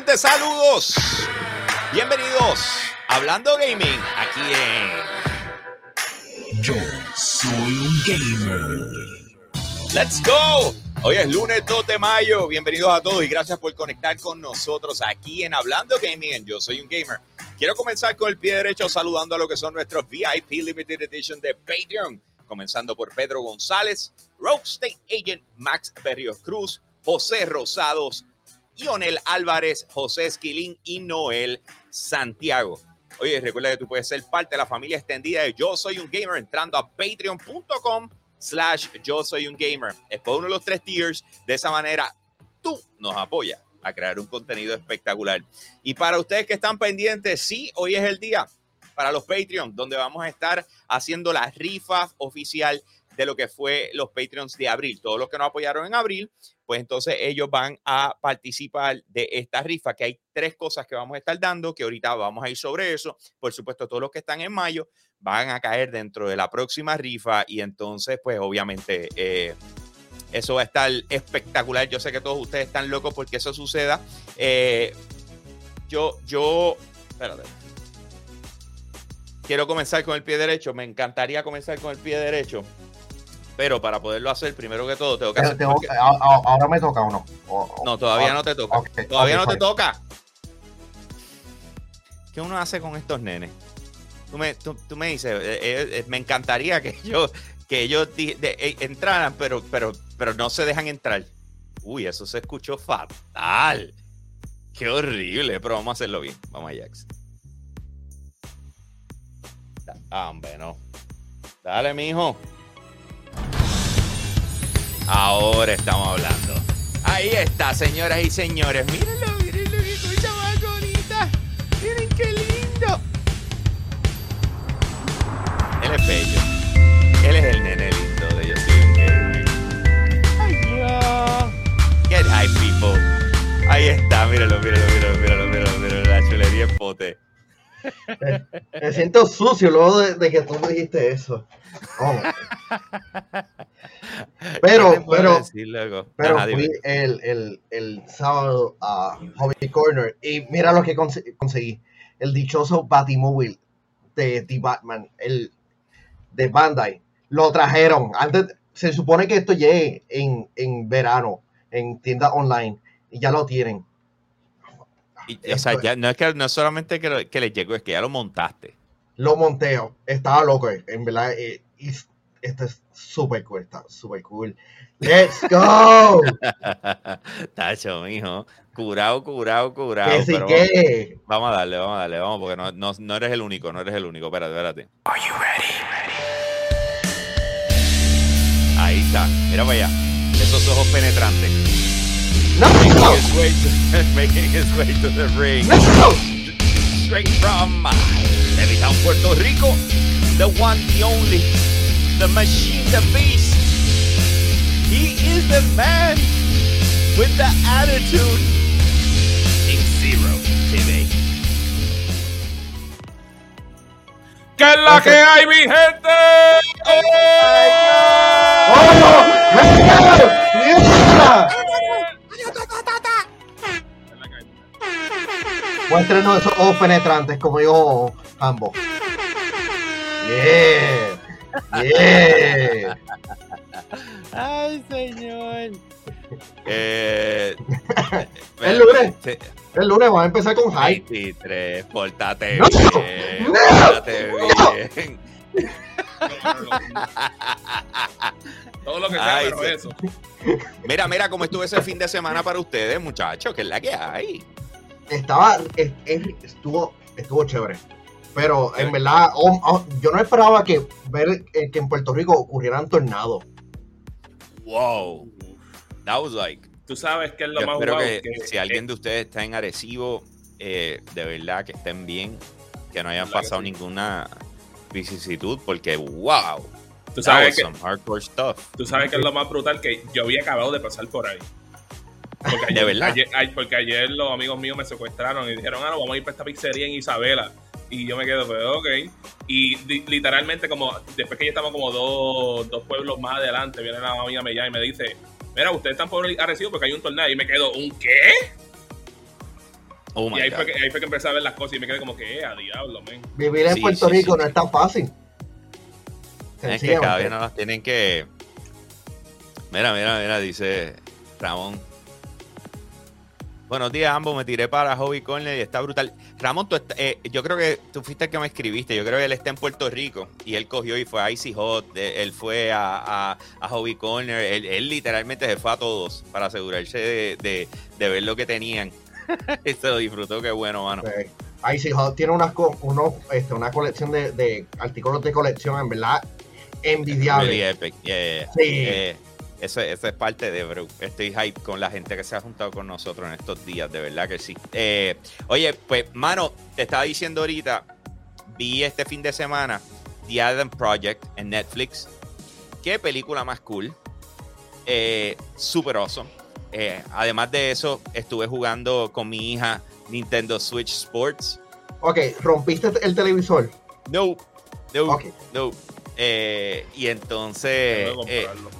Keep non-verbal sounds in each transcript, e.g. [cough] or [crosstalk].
gente? Saludos. Bienvenidos a Hablando Gaming aquí en Yo soy un gamer. Let's Go. Hoy es lunes 2 de mayo. Bienvenidos a todos y gracias por conectar con nosotros aquí en Hablando Gaming. en Yo soy un gamer. Quiero comenzar con el pie derecho saludando a lo que son nuestros VIP Limited Edition de Patreon. Comenzando por Pedro González, Rogue State Agent Max Berrios Cruz, José Rosados, Ionel Álvarez, José Esquilín y Noel Santiago. Oye, recuerda que tú puedes ser parte de la familia extendida de Yo Soy un Gamer entrando a patreon.com slash Yo Soy un Gamer. Es por uno de los tres tiers. De esa manera, tú nos apoyas a crear un contenido espectacular. Y para ustedes que están pendientes, sí, hoy es el día para los Patreon, donde vamos a estar haciendo la rifa oficial de lo que fue los Patreons de abril. Todos los que nos apoyaron en abril, pues entonces ellos van a participar de esta rifa, que hay tres cosas que vamos a estar dando, que ahorita vamos a ir sobre eso. Por supuesto, todos los que están en mayo van a caer dentro de la próxima rifa y entonces, pues obviamente... Eh, eso va a estar espectacular. Yo sé que todos ustedes están locos porque eso suceda. Eh, yo, yo, espérate. Quiero comenzar con el pie derecho. Me encantaría comenzar con el pie derecho. Pero para poderlo hacer, primero que todo, tengo que hacer. Tengo- porque- a- a- ahora me toca o no. O- o- No, todavía o- no te toca. Todavía no te toca. ¿Qué uno hace con estos nenes? Tú me, tú, tú me dices, eh, eh, eh, me encantaría que [laughs] ellos, que ellos de- eh, entraran, pero, pero, pero no se dejan entrar. Uy, eso se escuchó fatal. Qué horrible, pero vamos a hacerlo bien. Vamos a Jax. Ah, hombre, no. Dale, mijo. Ahora estamos hablando. Ahí está, señoras y señores. Mírenlo, mírenlo, qué cosa más bonita. Miren qué lindo. Él es bello. Él es el nene lindo de Yo soy un. Ay, yo. Get high, people. Ahí está, míralo, míralo, míralo, míralo, míralo, míralo. La chulería en pote. [laughs] Me siento sucio luego de, de que tú me dijiste eso. Oh. [laughs] Pero- ¿Qué te puedo pero- pero Ajá, fui el, el, el sábado a Hobby Corner y mira lo que conse- conseguí. El dichoso Batimóvil de The Batman, el de Bandai. Lo trajeron. Antes, se supone que esto llegue en, en verano, en tienda online, y ya lo tienen. Y, o sea, ya, no es que no es solamente que, lo- que le llegó, es que ya lo montaste. Lo monteo. Estaba loco, en verdad. eh, y esto es súper cool, está súper cool. ¡Let's go! [laughs] Tacho, mijo. Curado, curado, curado. que sí que. Vamos a darle, vamos a darle, vamos, porque no, no, no eres el único, no eres el único. Espérate, espérate. Are you ready? Ahí está. Mira para allá. Esos ojos penetrantes. ¡No! Making ¡No! his way to, [laughs] making his way to the ring. ¡No! Straight from Levittown, Puerto Rico. The one, the only. The machine, the beast. He is the man with the attitude. In Zero TV. ¿Qué es la que hay, mi gente? ¡Oh! Muéstrenos esos ojos penetrantes, como dijo Hambo. Yeah. Yeah. Ay, señor. Eh, [laughs] El lunes. Sí, El lunes vamos a empezar con hype. 23, pórtate No, bien. no, pórtate no. bien. [laughs] Todo lo que sea, Ay, pero sí. eso. Mira, mira cómo estuvo ese fin de semana para ustedes, muchachos, que es la que hay. Estaba, es- es- estuvo, estuvo chévere. Pero en verdad, oh, oh, yo no esperaba que ver eh, que en Puerto Rico ocurrieran tornados. Wow. That was like. Tú sabes que es lo Yo más espero que, que- si alguien de ustedes está en Arecibo, eh, de verdad que estén bien, que no hayan pasado sí. ninguna vicisitud, porque wow. Tú That sabes was que, some hardcore stuff. tú sabes que es lo más brutal que yo había acabado de pasar por ahí. Porque [laughs] ayer, ¿De verdad? ayer- porque ayer los amigos míos me secuestraron y dijeron, ah, no, vamos a ir para esta pizzería en Isabela. Y yo me quedo, pues, ok. Y li- literalmente, como después que ya estamos como dos, dos pueblos más adelante, viene la amiga mía y me dice: Mira, ustedes están por Arecibo porque hay un tornado. Y me quedo, ¿un qué? Oh my y ahí God. fue, que, ahí fue que empecé a ver las cosas y me quedé como que, eh, a diablo, men. Vivir en Sí, Puerto sí, Rico sí. no es tan fácil. Es que cada vez no las tienen que. Mira, mira, mira, dice Ramón. Buenos días, ambos. Me tiré para Hobby Corner y está brutal. Ramón, tú est- eh, yo creo que tú fuiste el que me escribiste. Yo creo que él está en Puerto Rico y él cogió y fue a Icy Hot. eh, Él fue a, a, a Hobby Corner. Él, él literalmente se fue a todos para asegurarse de, de- de ver lo que tenían. [laughs] se lo disfrutó, qué bueno, mano. Eh, Icy Hot tiene unas co- unos, este, una colección de, de artículos de colección, en verdad, envidiable. Really epic. Yeah, yeah, yeah. Sí. Eso, eso es parte de, bro. Estoy hype con la gente que se ha juntado con nosotros en estos días, de verdad que sí. Eh, oye, pues, mano, te estaba diciendo ahorita, vi este fin de semana The Adam Project en Netflix. Qué película más cool. Eh, super awesome. Eh, además de eso, estuve jugando con mi hija Nintendo Switch Sports. Ok, rompiste el televisor. No, no, no. Eh, y entonces, Tengo que eh, comprarlo.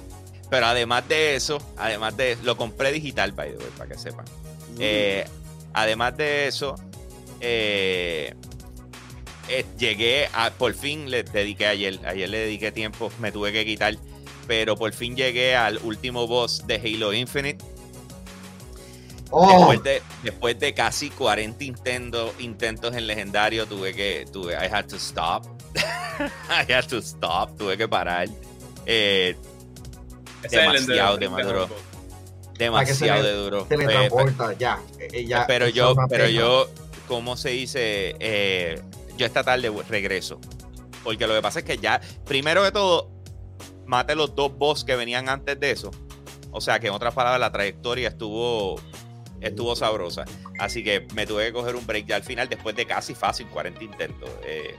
Pero además de eso, además de lo compré digital, by the way, para que sepan. Eh, además de eso, eh, eh, llegué a, por fin le dediqué ayer, ayer le dediqué tiempo, me tuve que quitar, pero por fin llegué al último boss de Halo Infinite. Oh, Después, de, después de casi 40 intentos, intentos en legendario, tuve que, tuve, I had to stop. [laughs] I had to stop, tuve que parar. Eh, demasiado de- maduro. de- demasiado de duro. Eh, teletransporta, ya. eh, ya, pero yo, pero yo, ¿cómo se dice? Eh, yo esta tarde regreso. Porque lo que pasa es que ya, primero de todo, mate los dos boss que venían antes de eso. O sea que en otras palabras, la trayectoria estuvo, estuvo sabrosa. Así que me tuve que coger un break ya al final, después de casi fácil 40 intentos. Eh,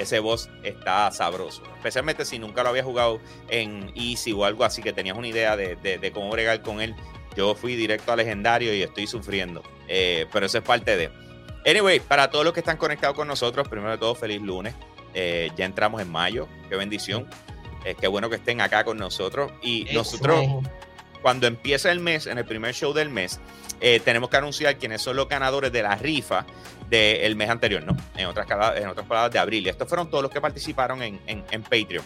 ese boss está sabroso. Especialmente si nunca lo había jugado en Easy o algo así, que tenías una idea de, de- de cómo bregar con él. Yo fui directo a legendario y estoy sufriendo. Eh, pero eso es parte de. Anyway, para todos los que están conectados con nosotros, primero de todo, feliz lunes. Eh, ya entramos en mayo. Qué bendición. Eh, qué bueno que estén acá con nosotros. Y nosotros, cuando empieza el mes, en el primer show del mes, eh, tenemos que anunciar quiénes son los ganadores de la rifa del mes anterior, ¿no? En otras, en otras palabras, de abril. Estos fueron todos los que participaron en, en- en Patreon.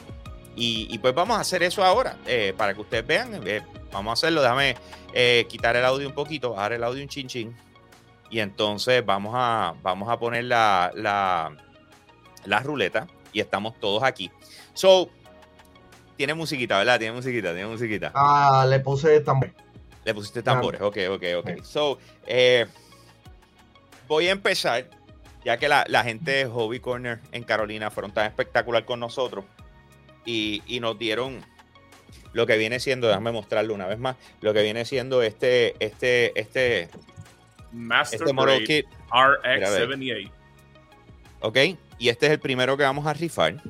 Y, y pues vamos a hacer eso ahora, eh, para que ustedes vean. eh, vamos a hacerlo. Déjame eh, quitar el audio un poquito, bajar el audio un chin chin. Y entonces vamos a, vamos a poner la, la, la ruleta y estamos todos aquí. So, tiene musiquita, ¿verdad? Tiene musiquita, tiene musiquita. Ah, le puse tambor. Le pusiste tambores, ok, ok, ok. So, eh, voy a empezar, ya que la, la gente de Hobby Corner en Carolina fueron tan espectacular con nosotros y, y nos dieron lo que viene siendo, déjame mostrarlo una vez más, lo que viene siendo este, este, este, Master este model Grade kit, RX78. ok, y este es el primero que vamos a rifar.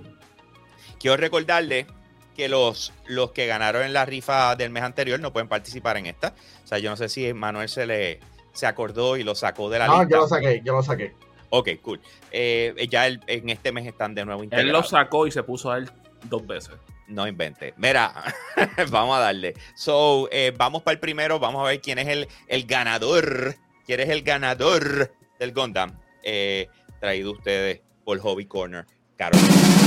Quiero recordarle que los, los que ganaron en la rifa del mes anterior no pueden participar en esta. O sea, yo no sé si Manuel se le se acordó y lo sacó de la No, lista. yo lo saqué, yo lo saqué. Ok, cool. Eh, ya el- en este mes están de nuevo Él integrados. lo sacó y se puso a él dos veces. No invente. Mira, [laughs] vamos a darle. So, eh, vamos para el primero. Vamos a ver quién es el, el ganador. ¿Quién es el ganador del Gundam? Eh, traído ustedes por Hobby Corner. Carolina.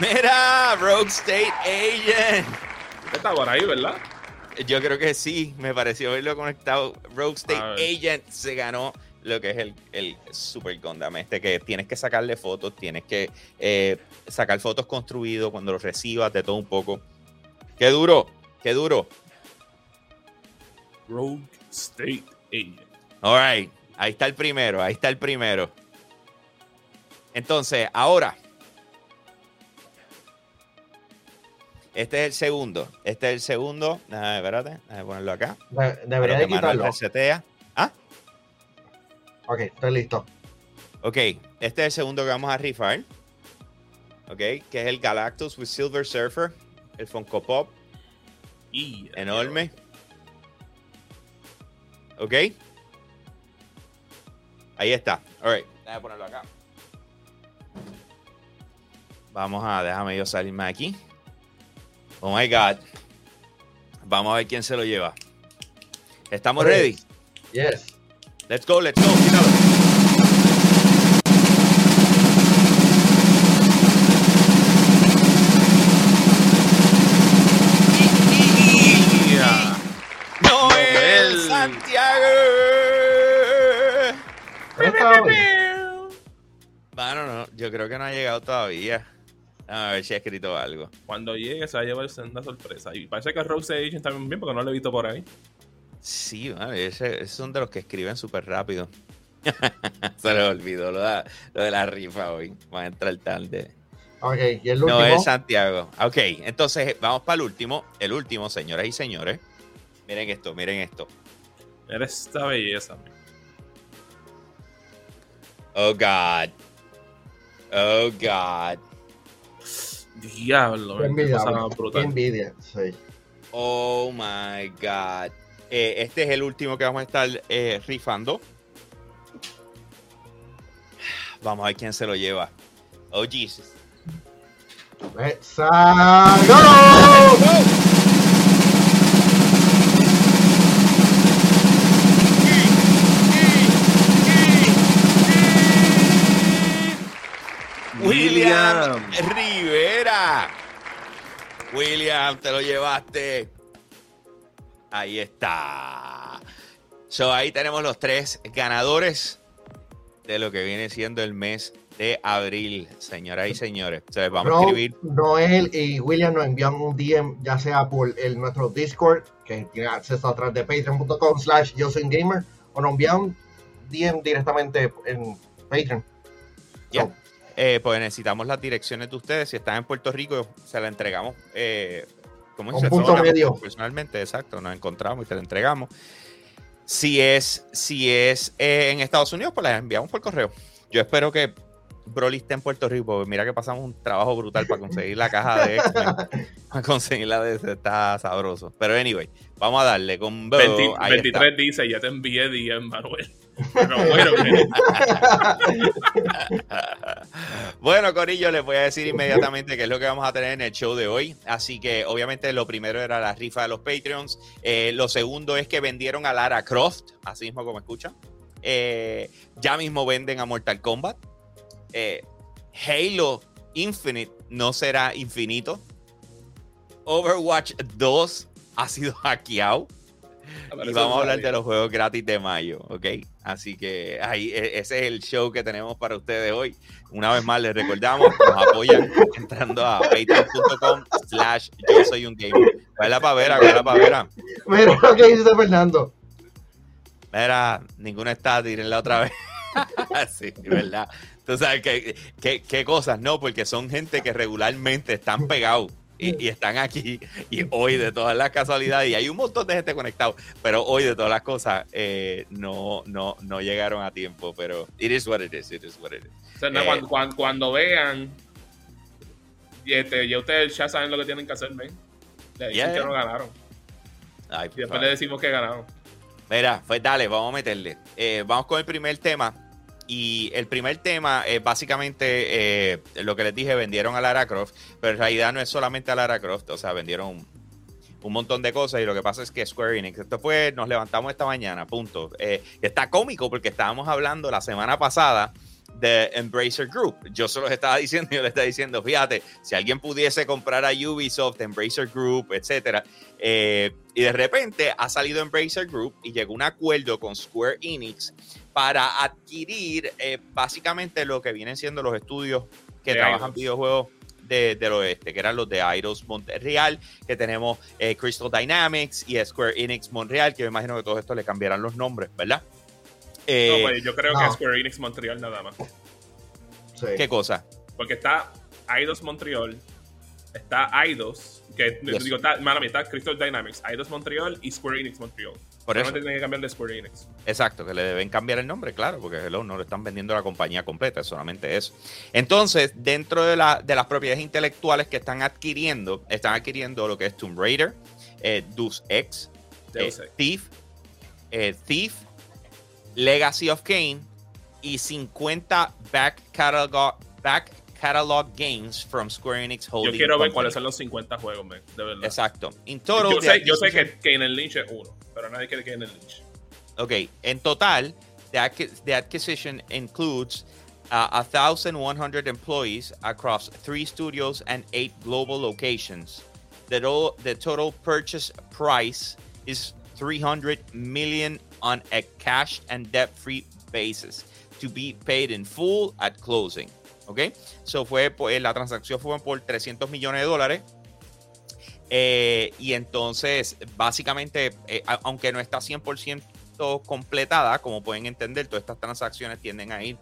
Mira, Rogue State Agent. Está por ahí, ¿verdad? Yo creo que sí, me pareció verlo conectado. Rogue State. Agent se ganó lo que es el, el Super Gundam este, que tienes que sacarle fotos, tienes que eh, sacar fotos construidos cuando los recibas, de todo un poco. Qué duro, qué duro. Rogue State Agent. All right, ahí está el primero, ahí está el primero. Entonces, ahora. Este es el segundo. Este es el segundo. Ah, espérate, déjame ponerlo acá. De- debería de quitarlo. resetea. Ah, Ok, estoy listo. Ok, este es el segundo que vamos a rifar. Ok, que es el Galactus with Silver Surfer. El Funko Pop, Y enorme. ¿Ok? Ahí está. All right. Déjame ponerlo acá. Vamos a, déjame yo salirme de aquí. Oh my God. Vamos a ver quién se lo lleva. ¿Estamos ready? Yes. Let's go, let's go. Santiago. ¿No está hoy? Bueno, no, yo creo que no ha llegado todavía. A ver si ha escrito algo. Cuando llegue se va a llevar una sorpresa. Y parece que Rose Edition también bien porque no lo he visto por ahí. Sí, vale, ese, ese son de los que escriben súper rápido. [laughs] Se le olvidó lo de, lo de la rifa hoy. Va a entrar tarde. Ok, y el último. No es Santiago. Ok, entonces vamos para el último. El último, señoras y señores. Miren esto, miren esto. Mira esta belleza. man. Oh God. Oh God. Diablo, envidia, cosa brutal. envidia. Sí. Oh my God. Eh, este es el último que vamos a estar eh, rifando. Vamos a ver quién se lo lleva. Oh Jesus. Let's William Rivera. William, te lo llevaste. Ahí está. So, ahí tenemos los tres ganadores de lo que viene siendo el mes de abril, señoras y señores. Entonces, vamos a escribir. Noel y William nos envían un DM, ya sea por el, nuestro Discord, que tiene acceso a través de patreon.com slash yo soy gamer, o nos envían un DM directamente en Patreon. So, Eh, pues necesitamos las direcciones de ustedes. Si están en Puerto Rico, se la entregamos. Eh, ¿Cómo Un se punto medio. Personalmente, exacto. Nos encontramos y te la entregamos. Si es, si es eh, en Estados Unidos, pues la enviamos por correo. Yo espero que Broly esté en Puerto Rico. porque Mira que pasamos un trabajo brutal para conseguir la caja de X-Men. [laughs] para conseguirla de está sabroso. Pero anyway, vamos a darle con Bo. 20 Ahí está. 23 dice, ya te envié DM, Manuel. Bueno, [laughs] bueno, Corillo, les voy a decir inmediatamente qué es lo que vamos a tener en el show de hoy. Así que, obviamente, lo primero era la rifa de los Patreons. Eh, lo segundo es que vendieron a Lara Croft, así mismo como escuchan. Eh, ya mismo venden a Mortal Kombat. Eh, Halo Infinite no será infinito. Overwatch 2 ha sido hackeado. [laughs] Y vamos a hablar de los juegos gratis de mayo, ¿ok? Así que ahí e- ese es el show que tenemos para ustedes hoy. Una vez más les recordamos, nos apoyan [laughs] entrando a patreon.com slash yo soy un gamer. ¿Cuál la pavera? ¿Cuál la pavera? Mira lo que dice Fernando. Mira, ninguna está, tírenla otra vez. [laughs] sí, ¿verdad? Tú sabes qué, qué, qué cosas, no, porque son gente que regularmente están pegados y, y están aquí. Y hoy, de todas las casualidades, y hay un montón de gente conectado, pero hoy, de todas las cosas, eh, no, no, no llegaron a tiempo. Pero it is what it is, it is what it is. O sea, no, Eh. cuando, cuando, cuando vean, y este, ya ustedes ya saben lo que tienen que hacer, ven. Le dicen Yeah, que yeah. no ganaron. Ay, Y después le decimos que ganaron. Mira, pues dale, vamos a meterle. Eh, vamos con el primer tema. Y el primer tema es básicamente eh, lo que les dije, vendieron a Lara Croft, pero en realidad no es solamente a Lara Croft, o sea, vendieron un, montón de cosas y lo que pasa es que Square Enix, esto fue, nos levantamos esta mañana, punto. Eh, está cómico porque estábamos hablando la semana pasada de Embracer Group. Yo se los estaba [laughs] diciendo, yo le estaba diciendo, fíjate, si alguien pudiese comprar a Ubisoft, Embracer Group, etcétera, eh, y de repente ha salido Embracer Group y llegó un acuerdo con Square Enix para adquirir eh, básicamente lo que vienen siendo los estudios que De trabajan videojuegos de- del oeste, que eran los de Eidos Montreal, que tenemos eh, Crystal Dynamics y Square Enix Montreal, que me imagino que todos estos le cambiarán los nombres, ¿verdad? Eh, no, pues yo creo no. que Square Enix Montreal nada más. Sí. ¿Qué cosa? Porque está Eidos Montreal, está Eidos, que Yes. digo, está, mala está Crystal Dynamics, Eidos Montreal y Square Enix Montreal. Por eso. Tienen que cambiar de Square Enix. Exacto, que le deben cambiar el nombre, claro, porque hello, no le están vendiendo la compañía completa, es solamente eso. Entonces, dentro de, la- de las propiedades intelectuales que están adquiriendo, están adquiriendo lo que es Tomb Raider, eh, Deus Ex, eh. Thief, eh, Thief, Legacy of Kane y 50 back catalog, back catalog games from Square Enix Holding Yo quiero ver Company. cuáles son los 50 juegos, man, de verdad. Exacto. In total, Yo sé, yo sé que Kane Lynch es uno, pero nadie quiere Kane Lynch. Ok, en total, the, the acquisition includes uh, 1,100 employees across three studios and eight global locations. The, to- the total purchase price is 300 million on a cash and debt-free basis to be paid in full at closing. Ok, so fue por- la transacción fue por 300 millones de dólares. Eh, y entonces, básicamente, eh, aunque no está 100% completada, como pueden entender, todas estas transacciones tienden a ir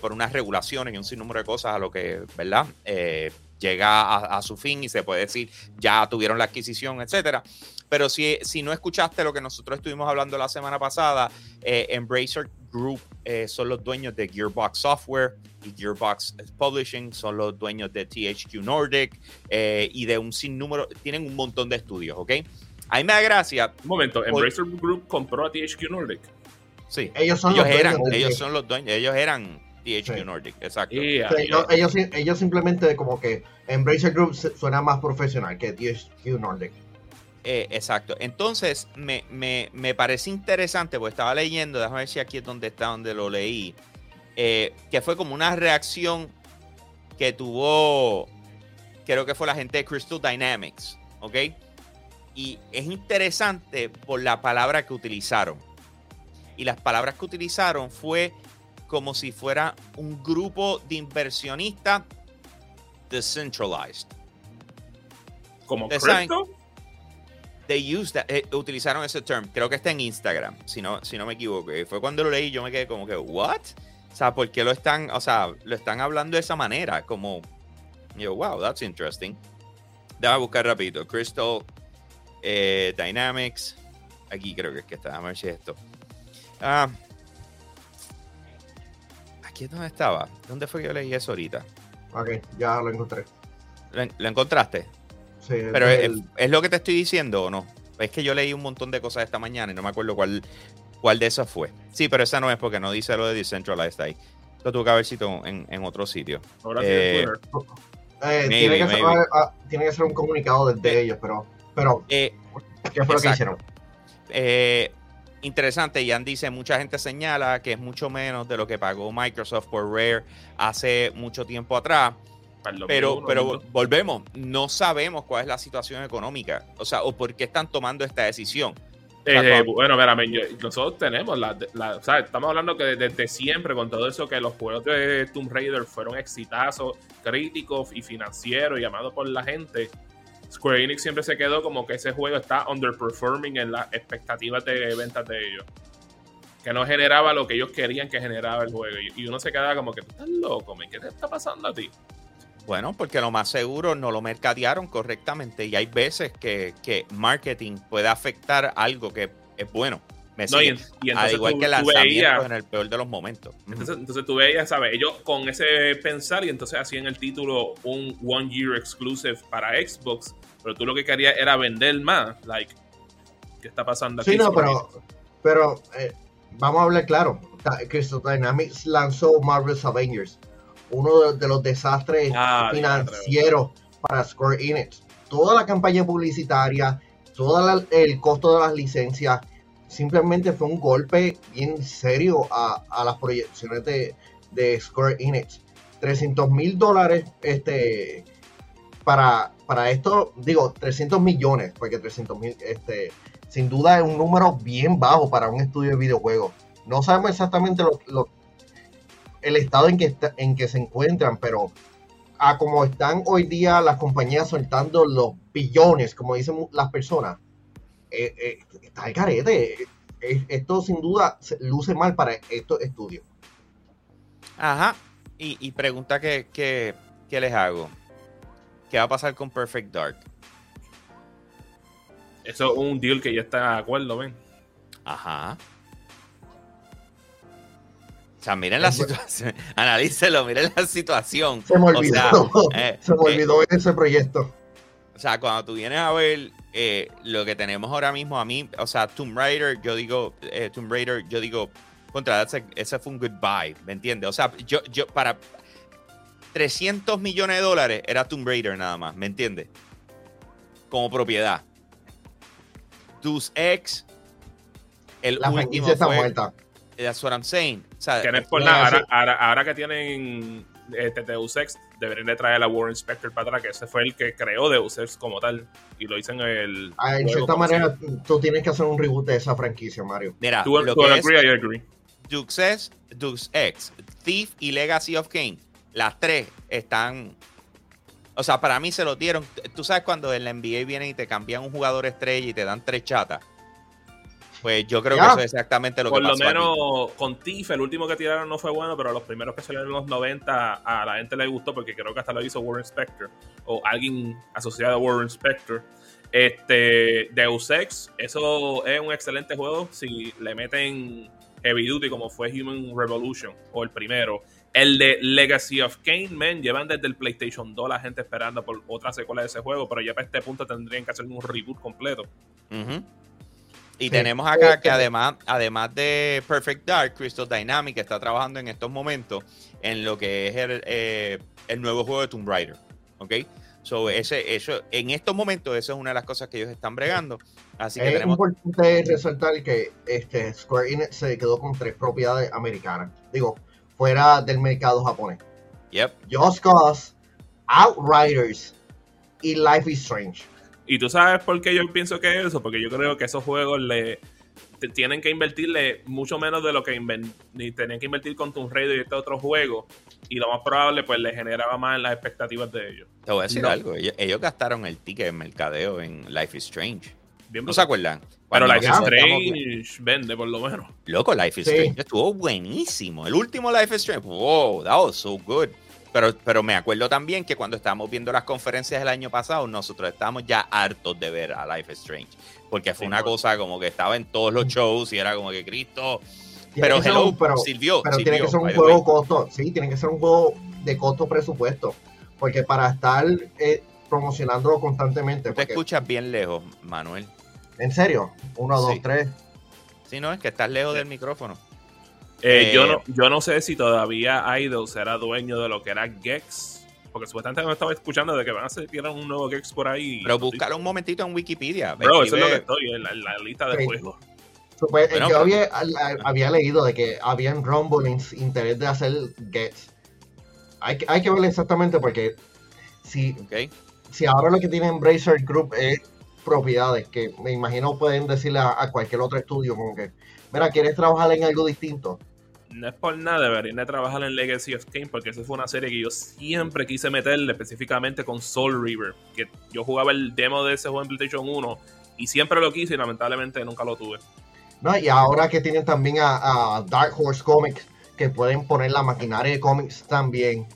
por unas regulaciones y un sinnúmero de cosas a lo que, ¿verdad? Llega a, a su fin y se puede decir, ya tuvieron la adquisición, etcétera. Pero si, si no escuchaste lo que nosotros estuvimos hablando la semana pasada, eh, Embracer Group eh, son los dueños de Gearbox Software y Gearbox Publishing son los dueños de THQ Nordic eh, y de un sinnúmero, tienen un montón de estudios, ¿ok? A mí me da gracia, Un momento, Embracer Group compró a THQ Nordic. sí, Ellos son ellos los eran, dueños ellos son los dueños, ellos eran THQ Sí. Nordic, exacto. Y, Sí, ellos, ellos, sim- ellos simplemente como que Embracer Group suena más profesional que THQ Nordic. Eh, exacto. Entonces, me, me, me parece interesante, porque estaba leyendo, déjame ver si aquí es donde está, donde lo leí, eh, que fue como una reacción que tuvo, creo que fue la gente de Crystal Dynamics, ¿ok? Y es interesante por la palabra que utilizaron. Y las palabras que utilizaron fue como si fuera un grupo de inversionistas decentralized. como Crypto. they used that, eh, utilizaron ese term, creo que está en Instagram, si no, si no me equivoco. Fue cuando lo leí, yo me quedé como que, ¿what? O sea, ¿por qué lo están, o sea, lo están hablando de esa manera? Como, yo, wow, that's interesting. Déjame buscar rapidito. Crystal eh, Dynamics. Aquí creo que es que está. Déjame ver si es esto. Ah, aquí es donde estaba. ¿Dónde fue que yo leí eso ahorita? Ok, ya lo encontré. ¿Lo, en- lo encontraste? Sí, Pero es es, el- es lo que te estoy diciendo o no. Es que yo leí un montón de cosas esta mañana y no me acuerdo cuál, cuál de esas fue. Sí, pero esa no es porque no dice lo de Decentralized ahí. Lo tuve que haber sido en, en otro sitio. Ahora sí eh, eh, maybe, tiene, que ser, ah, tiene que ser un comunicado desde Eh, ellos, pero, pero Eh, ¿qué fue lo que hicieron? eh, interesante, Jan dice, mucha gente señala que es mucho menos de lo que pagó Microsoft por Rare hace mucho tiempo atrás. Pero, 2001, pero 2002. volvemos, no sabemos cuál es la situación económica, o sea, o por qué están tomando esta decisión. Eh, bueno, mira, men, yo- nosotros tenemos la, la- o sea, estamos hablando que desde siempre con todo eso que los juegos de Tomb Raider fueron exitazos críticos y financieros y amados por la gente. Square Enix siempre se quedó como que ese juego está underperforming en las expectativas de ventas de ellos. Que no generaba lo que ellos querían que generaba el juego. Y, uno se queda como que tú estás loco, men, ¿qué te está pasando a ti? Bueno, porque lo más seguro no lo mercadearon correctamente y hay veces que, que marketing puede afectar algo que es bueno. Me No, y, y Al entonces igual tú- que lanzamientos veías- en el peor de los momentos. Entonces, entonces tú veías, ¿sabes? Ellos con ese pensar y entonces hacían el título un One Year Exclusive para Xbox, pero tú lo que querías era vender más. Like, ¿qué está pasando aquí? Sí, no, pero, pero eh, vamos a hablar claro. Ta- Crystal Dynamics lanzó Marvel's Avengers, uno de, de los desastres Ah, financieros para Square Enix. Toda la campaña publicitaria, todo el costo de las licencias, simplemente fue un golpe bien serio a, a las proyecciones de, de Square Enix. 300 mil dólares este, para, para esto, digo, 300 millones, porque 300 mil, este, sin duda es un número bien bajo para un estudio de videojuegos. No sabemos exactamente lo, el estado en que, está- en que se encuentran, pero a como están hoy día las compañías soltando los billones, como dicen las personas, eh, eh, está el carete. Esto sin duda luce mal para estos estudios. Ajá. Y, y pregunta que, que- que les hago. ¿Qué va a pasar con Perfect Dark? Eso es un deal que ya está de acuerdo, ven. Ajá. O sea, miren la situación. [laughs] Analícelo, miren la situación. Se me O olvidó. sea, [laughs] eh, se me eh, olvidó ese proyecto. O sea, cuando tú vienes a ver eh, lo que tenemos ahora mismo, a mí, o sea, Tomb Raider, yo digo, eh, Tomb Raider, yo digo, contra, ese, ese fue un goodbye, ¿me entiendes? O sea, yo, yo, para 300 millones de dólares era Tomb Raider nada más, ¿me entiendes? Como propiedad. Deus Ex, el La último franquicia está fue- muerta. That's what I'm saying. O sea, Que no es por no, nada. Ahora, ahora- ahora que tienen este Deus Ex, deberían de traer a Warren Spector para atrás, que ese fue el que creó Deus Ex como tal. Y lo hizo en el. Ah, En cierta manera, tú tienes que hacer un reboot de esa franquicia, Mario. mira, Tú, lo tú que es, agree, I agree. Deus Ex, Thief y Legacy of Kane, las tres están. O sea, para mí se lo dieron. Tú sabes cuando en la NBA vienen y te cambian un jugador estrella y te dan tres chatas. Pues yo creo Ya. que eso es exactamente lo Por que lo pasó. aquí. menos con Tiff, el último que tiraron no fue bueno, pero los primeros que salieron en los 90 a la gente le gustó porque creo que hasta lo hizo Warren Spector o alguien asociado a Warren Spector. Este Deus Ex, eso es un excelente juego si le meten Heavy Duty como fue Human Revolution o el primero. El de Legacy of Kane, man, llevan desde el PlayStation 2 la gente esperando por otra secuela de ese juego, pero ya para este punto tendrían que hacer un reboot completo. Y Sí. tenemos acá que además, además de Perfect Dark, Crystal Dynamics está trabajando en estos momentos en lo que es el, eh, el nuevo juego de Tomb Raider. ¿Ok? So, ese, eso, en estos momentos, eso es una de las cosas que ellos están bregando. Así que es tenemos. importante resaltar que este Square Enix se quedó con tres propiedades americanas. Digo, fuera del mercado japonés. Yep. Just Cause, Outriders y Life is Strange. Y tú sabes por qué yo pienso que es eso, porque yo creo que esos juegos le tienen que invertirle mucho menos de lo que tenían que invertir con Tomb Raider y este otro juego. Y lo más probable, pues le generaba más en las expectativas de ellos. Te voy a decir No. algo. Ellos, ellos gastaron el ticket de mercadeo en Life is Strange. Bien ¿No se acuerdan? Pero Life is estamos- Strange vende, por lo menos. Loco, Life is Sí. Strange estuvo buenísimo. El último Life is Strange, wow, that was so good. Pero, pero me acuerdo también que cuando estábamos viendo las conferencias del año pasado, nosotros estábamos ya hartos de ver a Life is Strange. Porque fue Sí, una bueno. cosa como que estaba en todos los shows y era como que Cristo. Pero que hello, un- pero, sirvió. pero sirvió, tiene que ser un juego costo, sí, tiene que ser un juego de costo presupuesto. Porque para estar eh, promocionándolo constantemente, Tú te porque, escuchas bien lejos, Manuel. en serio, uno, Sí. dos, tres. Sí, no, es que estás lejos del micrófono. Eh, Eh, yo, no, yo no sé si todavía Idols era dueño de lo que era Gex. Porque supuestamente me estaba escuchando de que van a hacer tirar un nuevo Gex por ahí. Pero búscalo un momentito en Wikipedia. Bro, eso es lo que estoy en la, en la lista de Sí. juegos. Pues, Bueno, yo había, leído de que habían rumblings, interés de hacer Gets. Hay, que- hay que ver exactamente porque si, Ok. Si ahora lo que tiene Embracer Group es propiedades, que me imagino pueden decirle a, a cualquier otro estudio como que, mira, ¿quieres trabajar en algo distinto? No es por nada, deberían de trabajar en Legacy of Kane porque esa fue una serie que yo siempre quise meterle específicamente con Soul River. Que yo jugaba el demo de ese juego en PlayStation 1 y siempre lo quise y lamentablemente nunca lo tuve. ¿no? Y ahora que tienen también a, a Dark Horse Comics, que pueden poner la maquinaria de cómics también.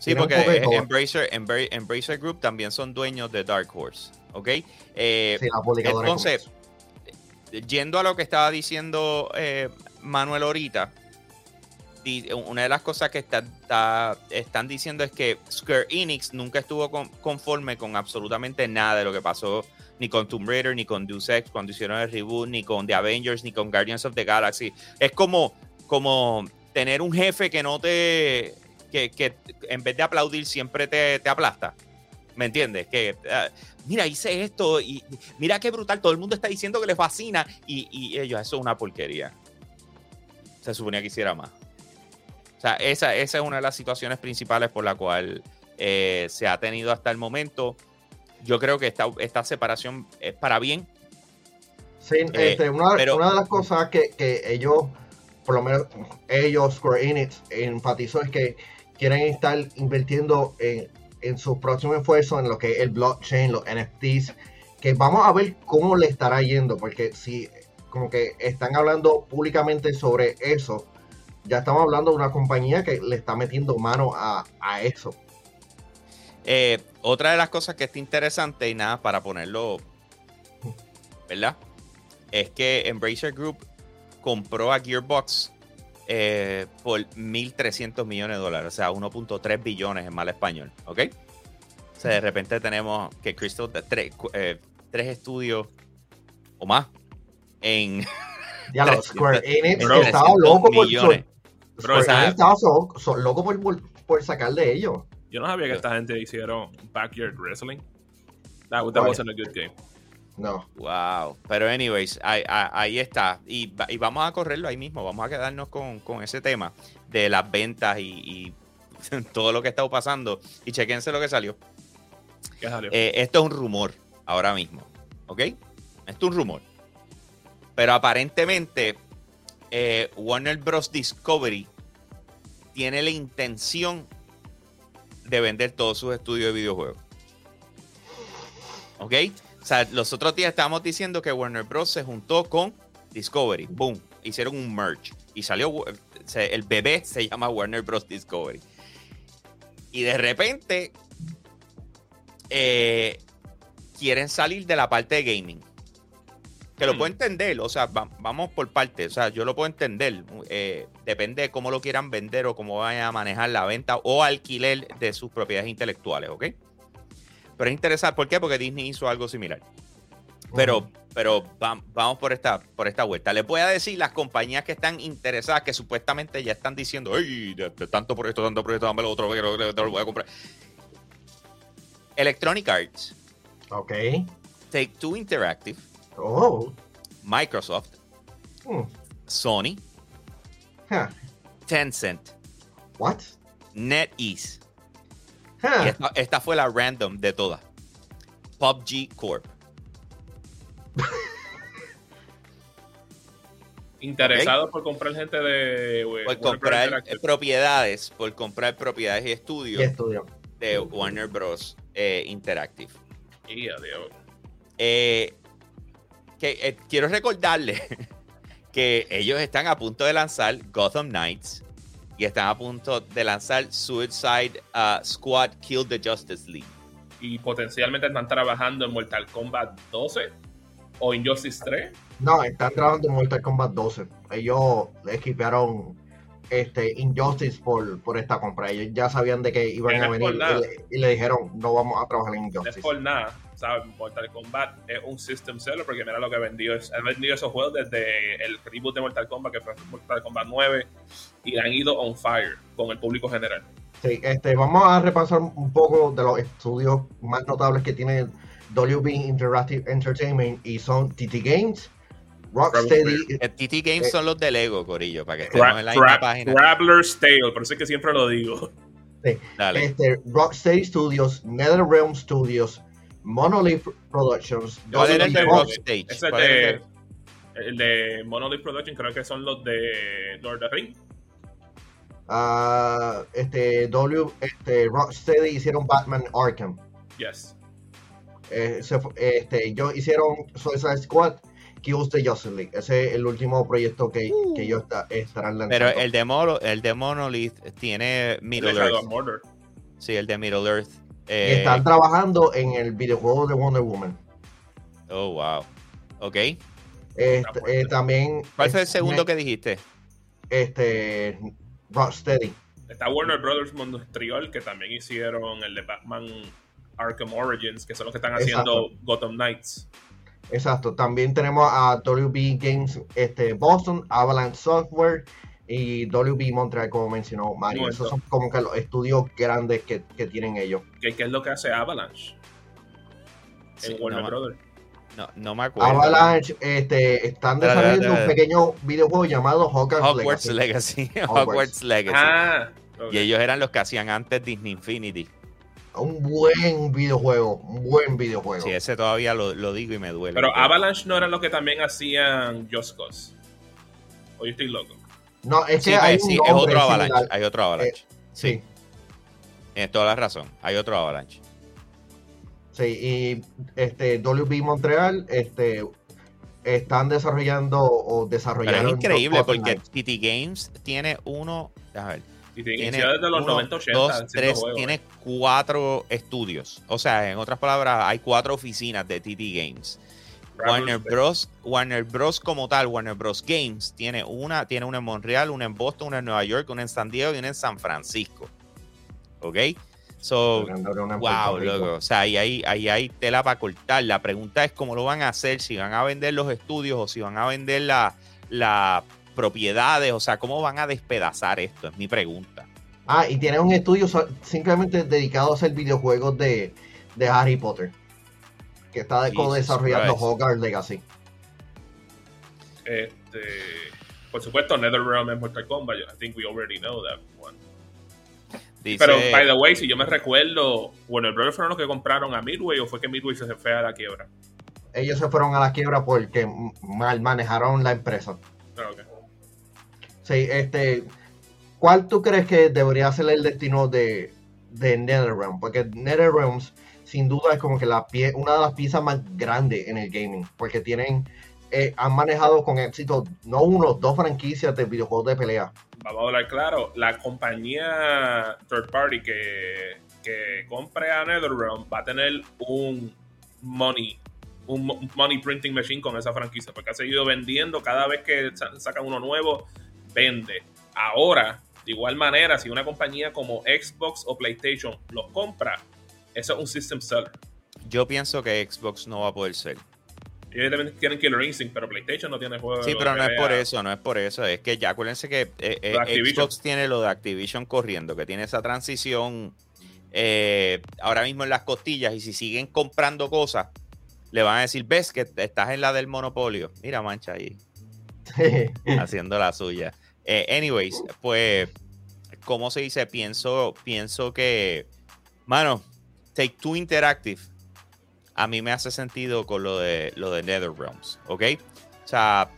Sí, porque eh. Embracer, Embra- Embracer Group también son dueños de Dark Horse. ¿Ok? Eh, Sí, la entonces, yendo a lo que estaba diciendo eh, Manuel ahorita, una de las cosas que está, está- están diciendo es que Square Enix nunca estuvo con- conforme con absolutamente nada de lo que pasó ni con Tomb Raider, ni con Deus Ex cuando hicieron el reboot, ni con The Avengers, ni con Guardians of the Galaxy. Es como, como tener un jefe que no te, que, que en vez de aplaudir siempre te, te aplasta. ¿Me entiendes? Que, ah, mira, hice esto y mira qué brutal, todo el mundo está diciendo que le fascina y, y ellos, eso es una porquería. Se suponía que hiciera más. O sea, esa, esa es una de las situaciones principales por la cual eh, se ha tenido hasta el momento. Yo creo que esta, esta separación es para bien. Sí, Eh, este, una, pero- una de las cosas que, que ellos, por lo menos ellos, Square Enix, enfatizó es que quieren estar invirtiendo en, en su próximo esfuerzo en lo que es el blockchain, los NFTs, que vamos a ver cómo le estará yendo, porque si como que están hablando públicamente sobre eso, ya estamos hablando de una compañía que le está metiendo mano a, a eso. Eh, otra de las cosas que está interesante y nada, para ponerlo, ¿verdad? Es que Embracer Group compró a Gearbox eh, por 1.300 millones de dólares, o sea, 1.3 billones en mal español, ¿ok? O sea, de repente tenemos que Crystal, tres, eh, tres estudios o más en... [laughs] Ya lo, Square Enix Bro, estaba 300 loco por, millones. Bro, Square esa- Enix estaba so- so- loco por, por, por sacar de ellos. Yo no sabía que esta gente hicieron Backyard Wrestling. That, that wasn't a good game. No. Wow. Pero anyways, ahí, está. Y, va- y vamos a correrlo ahí mismo. Vamos a quedarnos con, con ese tema de las ventas y, y [laughs] todo lo que ha estado pasando. Y chequense lo que salió. ¿Qué salió? Eh, esto es un rumor ahora mismo. ¿Ok? Esto es un rumor. Pero aparentemente eh, Warner Bros. Discovery tiene la intención de vender todos sus estudios de videojuegos. ¿Ok? O sea, los otros días estábamos diciendo que Warner Bros. se juntó con Discovery. Boom. Hicieron un merge. Y salió. El bebé se llama Warner Bros. Discovery. Y de repente. eh, quieren salir de la parte de gaming. Que lo Hmm. puedo entender, o sea, va- vamos por partes, o sea, yo lo puedo entender. eh, depende de cómo lo quieran vender o cómo vayan a manejar la venta o alquiler de sus propiedades intelectuales, ¿ok? Pero es interesante, ¿por qué? Porque Disney hizo algo similar. Pero, pero va- vamos por esta, por esta vuelta. Les voy a decir las compañías que están interesadas, que supuestamente ya están diciendo, ¡ay! de- de tanto por esto, tanto por esto, dame lo otro, lo voy a comprar. Electronic Arts, Ok. Take Two Interactive, Oh. Microsoft, Hmm. Sony, Huh. Tencent, What? NetEase. Huh. Y esta, esta fue la random de todas. PUBG Corp. [laughs] Interesado por comprar gente de. eh, Por comprar propiedades, por comprar propiedades y Y estudios estudio. de Warner Bros. eh, Interactive. Y adiós. Eh, que, eh, quiero recordarle [laughs] que ellos están a punto de lanzar Gotham Knights y están a punto de lanzar Suicide uh, Squad Kill the Justice League. Y potencialmente están trabajando en Mortal Kombat 12 o Injustice 3. No, están trabajando en Mortal Kombat 12. Ellos equiparon este Injustice por, por esta compra. Ellos ya sabían de que iban a venir y le, y le dijeron, no vamos a trabajar en No es Injustice. por nada. ¿Sabes? Mortal Kombat es un system seller porque mira lo que vendió. Es- Ha vendido esos juegos desde el reboot de Mortal Kombat, que fue Mortal Kombat 9, y han ido on fire con el público general. Sí, este, vamos a repasar un poco de los estudios más notables que tiene WB Interactive Entertainment y son TT Games, Rocksteady, Eh, TT Games Eh, son los de Lego, Corillo, para que estemos en la misma página. Traveler's Tale, por eso es que siempre lo digo. Dale. este, Rocksteady Studios, NetherRealm Studios, Monolith Productions, ¿Cuál era el de de, el de- el de Monolith Production, creo que son los de Lord of the Rings. ah, este, W, este, Rocksteady hicieron Batman Arkham. Yes. Eh, se este, ellos hicieron Suicide Squad, Kills the Justice League. Ese es el último proyecto que, que ellos está- estarán lanzando. Pero el de, Mono- el de Monolith tiene El de Middle Earth. Sí, el de Middle Earth. Y Eh, están trabajando en el videojuego de Wonder Woman. oh, wow. Ok. Este, eh, también. ¿Cuál fue el segundo que dijiste? Este. Rocksteady. Está Warner Brothers Montreal, que también hicieron el de Batman Arkham Origins, que son los que están haciendo Gotham Knights. Exacto. También tenemos a WB Games este, Boston, Avalanche Software y WB Montreal, como mencionó Mario. Esos son como que los estudios grandes que, que tienen ellos. ¿Qué, qué es lo que hace Avalanche Sí, en Warner no, me- Brothers? no, no me acuerdo. Avalanche este, están desarrollando un pequeño videojuego llamado Hogwarts, Hogwarts Legacy. Legacy. [laughs] Hogwarts. Hogwarts Legacy. Ah. Y ellos eran los que hacían antes Disney Infinity. Un buen videojuego, un buen videojuego. Sí, ese todavía lo, lo digo y me duele. Pero Avalanche no eran los que también hacían Just Cause. O yo estoy loco. No, es Sí, que hay pues, un sí, es otro similar. Avalanche. Hay otro Avalanche. sí, Sí, tienes toda la razón. Hay otro Avalanche. sí, y este WB Montreal este están desarrollando o Pero desarrollaron es increíble porque. TT Games tiene uno. A ver, Y tiene desde los uno, 90, 80. dos, haciendo tres, juegos, tiene eh. cuatro estudios. O sea, en otras palabras, hay cuatro oficinas de TT Games. Warner Bros. Warner Bros. como tal, Warner Bros. Games, tiene una, tiene una en Montreal, una en Boston, una en Nueva York, una en San Diego y una en San Francisco. ¿Ok? So, wow, loco. O sea, ahí hay, ahí hay tela para cortar. La pregunta es cómo lo van a hacer, si van a vender los estudios o si van a vender la- las propiedades, o sea, cómo van a despedazar esto, es mi pregunta. Ah, y tiene un estudio simplemente dedicado a hacer videojuegos de, de Harry Potter. Que está Jesus desarrollando Christ. Hogwarts Legacy. Este, por supuesto, NetherRealm es Mortal Kombat. I think we already know that one. Dice, Pero, by the way, si yo me recuerdo, Warner Brothers fueron los que compraron a Midway o fue que Midway se fue a la quiebra. Ellos se fueron a la quiebra porque mal manejaron la empresa. Ah, ok. Sí, este, ¿cuál tú crees que debería ser el destino de, de NetherRealm? Porque NetherRealms sin duda es como que la pie, una de las piezas más grandes en el gaming, porque tienen, eh, han manejado con éxito no uno, dos franquicias de videojuegos de pelea. Vamos a hablar claro. La compañía third party que, que compre a NetherRealm va a tener un money, un mo- un money printing machine con esa franquicia, porque ha seguido vendiendo cada vez que sa- sacan uno nuevo, vende. Ahora, de igual manera, si una compañía como Xbox o PlayStation los compra, eso es un system seller. yo pienso que Xbox no va a poder ser. Ellos también tienen Killer Instinct, pero PlayStation no tiene juego Sí, pero no es por eso, no es por eso. Es que ya acuérdense que eh, eh. Xbox tiene lo de Activision corriendo, que tiene esa transición eh, ahora mismo en las costillas y si siguen comprando cosas, le van a decir, ves que estás en la del monopolio. Mira, mancha ahí, [laughs] haciendo la suya. Eh, anyways, pues, ¿cómo se dice? Pienso, pienso que, mano, Take Two Interactive a mí me hace sentido con lo de, lo de NetherRealms, ¿ok? O sea,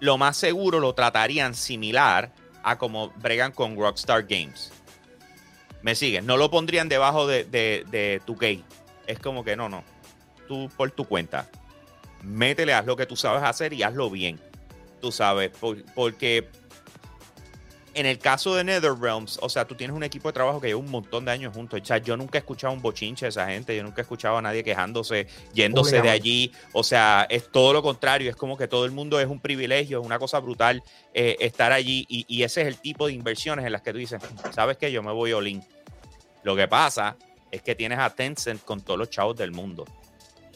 lo más seguro lo tratarían similar a como bregan con Rockstar Games. ¿Me sigues? No lo pondrían debajo de, de, de tu gate. Es como que no, no. Tú por tu cuenta. Métele, haz lo que tú sabes hacer y hazlo bien. Tú sabes, por- porque en el caso de NetherRealms, o sea, tú tienes un equipo de trabajo que lleva un montón de años juntos. O sea, yo nunca he escuchado un bochinche de esa gente, yo nunca he escuchado a nadie quejándose, yéndose de allí. O sea, es todo lo contrario, es como que todo el mundo es un privilegio, es una cosa brutal eh, estar allí y, y ese es el tipo de inversiones en las que tú dices, ¿sabes qué? Yo me voy all in. Lo que pasa es que tienes a Tencent con todos los chavos del mundo.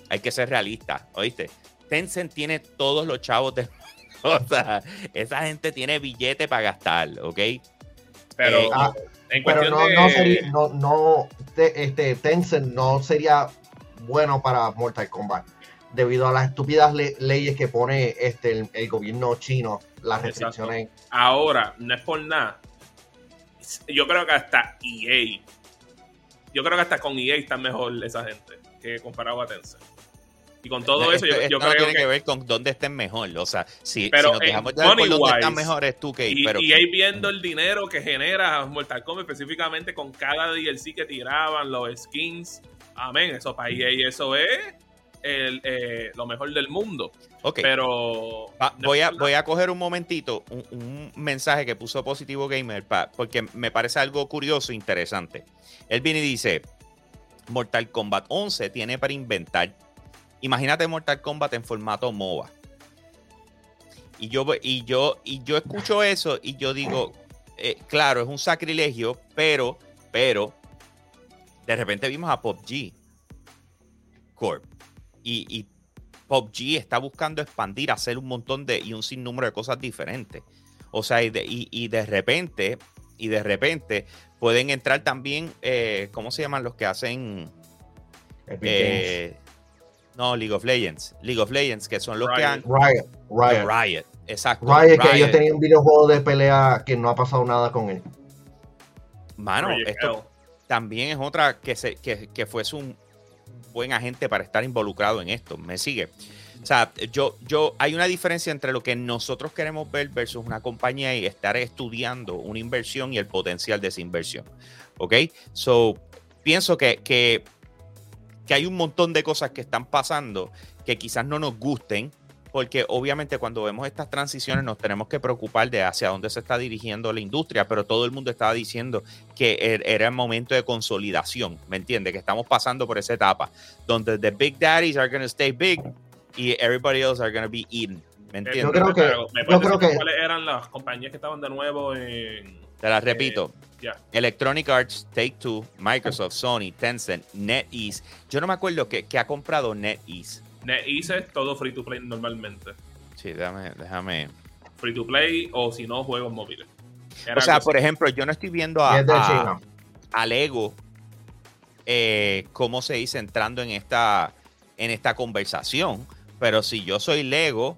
Hay que ser realista, ¿oíste? Tencent tiene todos los chavos del mundo. [laughs] O sea, esa gente tiene billete para gastar, ¿ok? Pero Eh, ah, en Pero no, de... no sería, no, no, te- este, Tencent no sería bueno para Mortal Kombat debido a las estúpidas le- leyes que pone este el, el gobierno chino, las Exacto. restricciones. Ahora, no es por nada. Yo creo que hasta EA. Yo creo que hasta con EA está mejor esa gente que comparado a Tencent. Y con todo eso, yo, Esto- yo esto no creo tiene que... que. ver con dónde estén mejor. O sea, si, Pero si nos dejamos llevar por dónde están mejores tú que Y, pero EA viendo el dinero que genera Mortal Kombat, específicamente con cada DLC que tiraban, los skins. Amén, eso para EA, eso es el, eh, lo mejor del mundo. Ok. Pero. Voy, a, voy a coger un momentito un, un mensaje que puso Positivo Gamer pa- porque me parece algo curioso e interesante. Él viene y dice, Mortal Kombat 11 tiene para inventar. Imagínate Mortal Kombat en formato MOBA. Y yo, y yo, y yo escucho eso y yo digo, eh, claro, es un sacrilegio, pero, pero, de repente vimos a PUBG Corp. Y, y PUBG está buscando expandir, hacer un montón de y un sinnúmero de cosas diferentes. O sea, y de, y- y de repente, y de repente pueden entrar también, eh, ¿cómo se llaman los que hacen? Epic Eh, no, League of Legends. League of Legends, que son los que han. Riot, Riot. Riot, exacto. Riot, que ellos tenían un videojuego de pelea que no ha pasado nada con él. Mano, esto también es otra que, se, que, que fuese un buen agente para estar involucrado en esto. ¿Me sigue? O sea, yo, yo, hay una diferencia entre lo que nosotros queremos ver versus una compañía y estar estudiando una inversión y el potencial de esa inversión. ¿Ok? So, pienso que, que, que hay un montón de cosas que están pasando que quizás no nos gusten, porque obviamente cuando vemos estas transiciones nos tenemos que preocupar de hacia dónde se está dirigiendo la industria, pero todo el mundo estaba diciendo que er- era el momento de consolidación, ¿me entiendes? Que estamos pasando por esa etapa donde the big daddies are going to stay big y everybody else are gonna be eaten. ¿Me Eh, entiendes? Yo creo que- pero ¿me yo creo decir que- ¿Cuáles eran las compañías que estaban de nuevo en. Te las repito. Electronic Arts, Take Two, Microsoft, Sony, Tencent, NetEase. Yo no me acuerdo que, que ha comprado NetEase. NetEase es todo free to play normalmente. Sí, déjame, déjame. Free to play o si no, juegos móviles. Era O sea, por así. ejemplo, yo no estoy viendo a, a- Lego, eh, cómo se dice, entrando en esta, en esta conversación. Pero si yo soy Lego,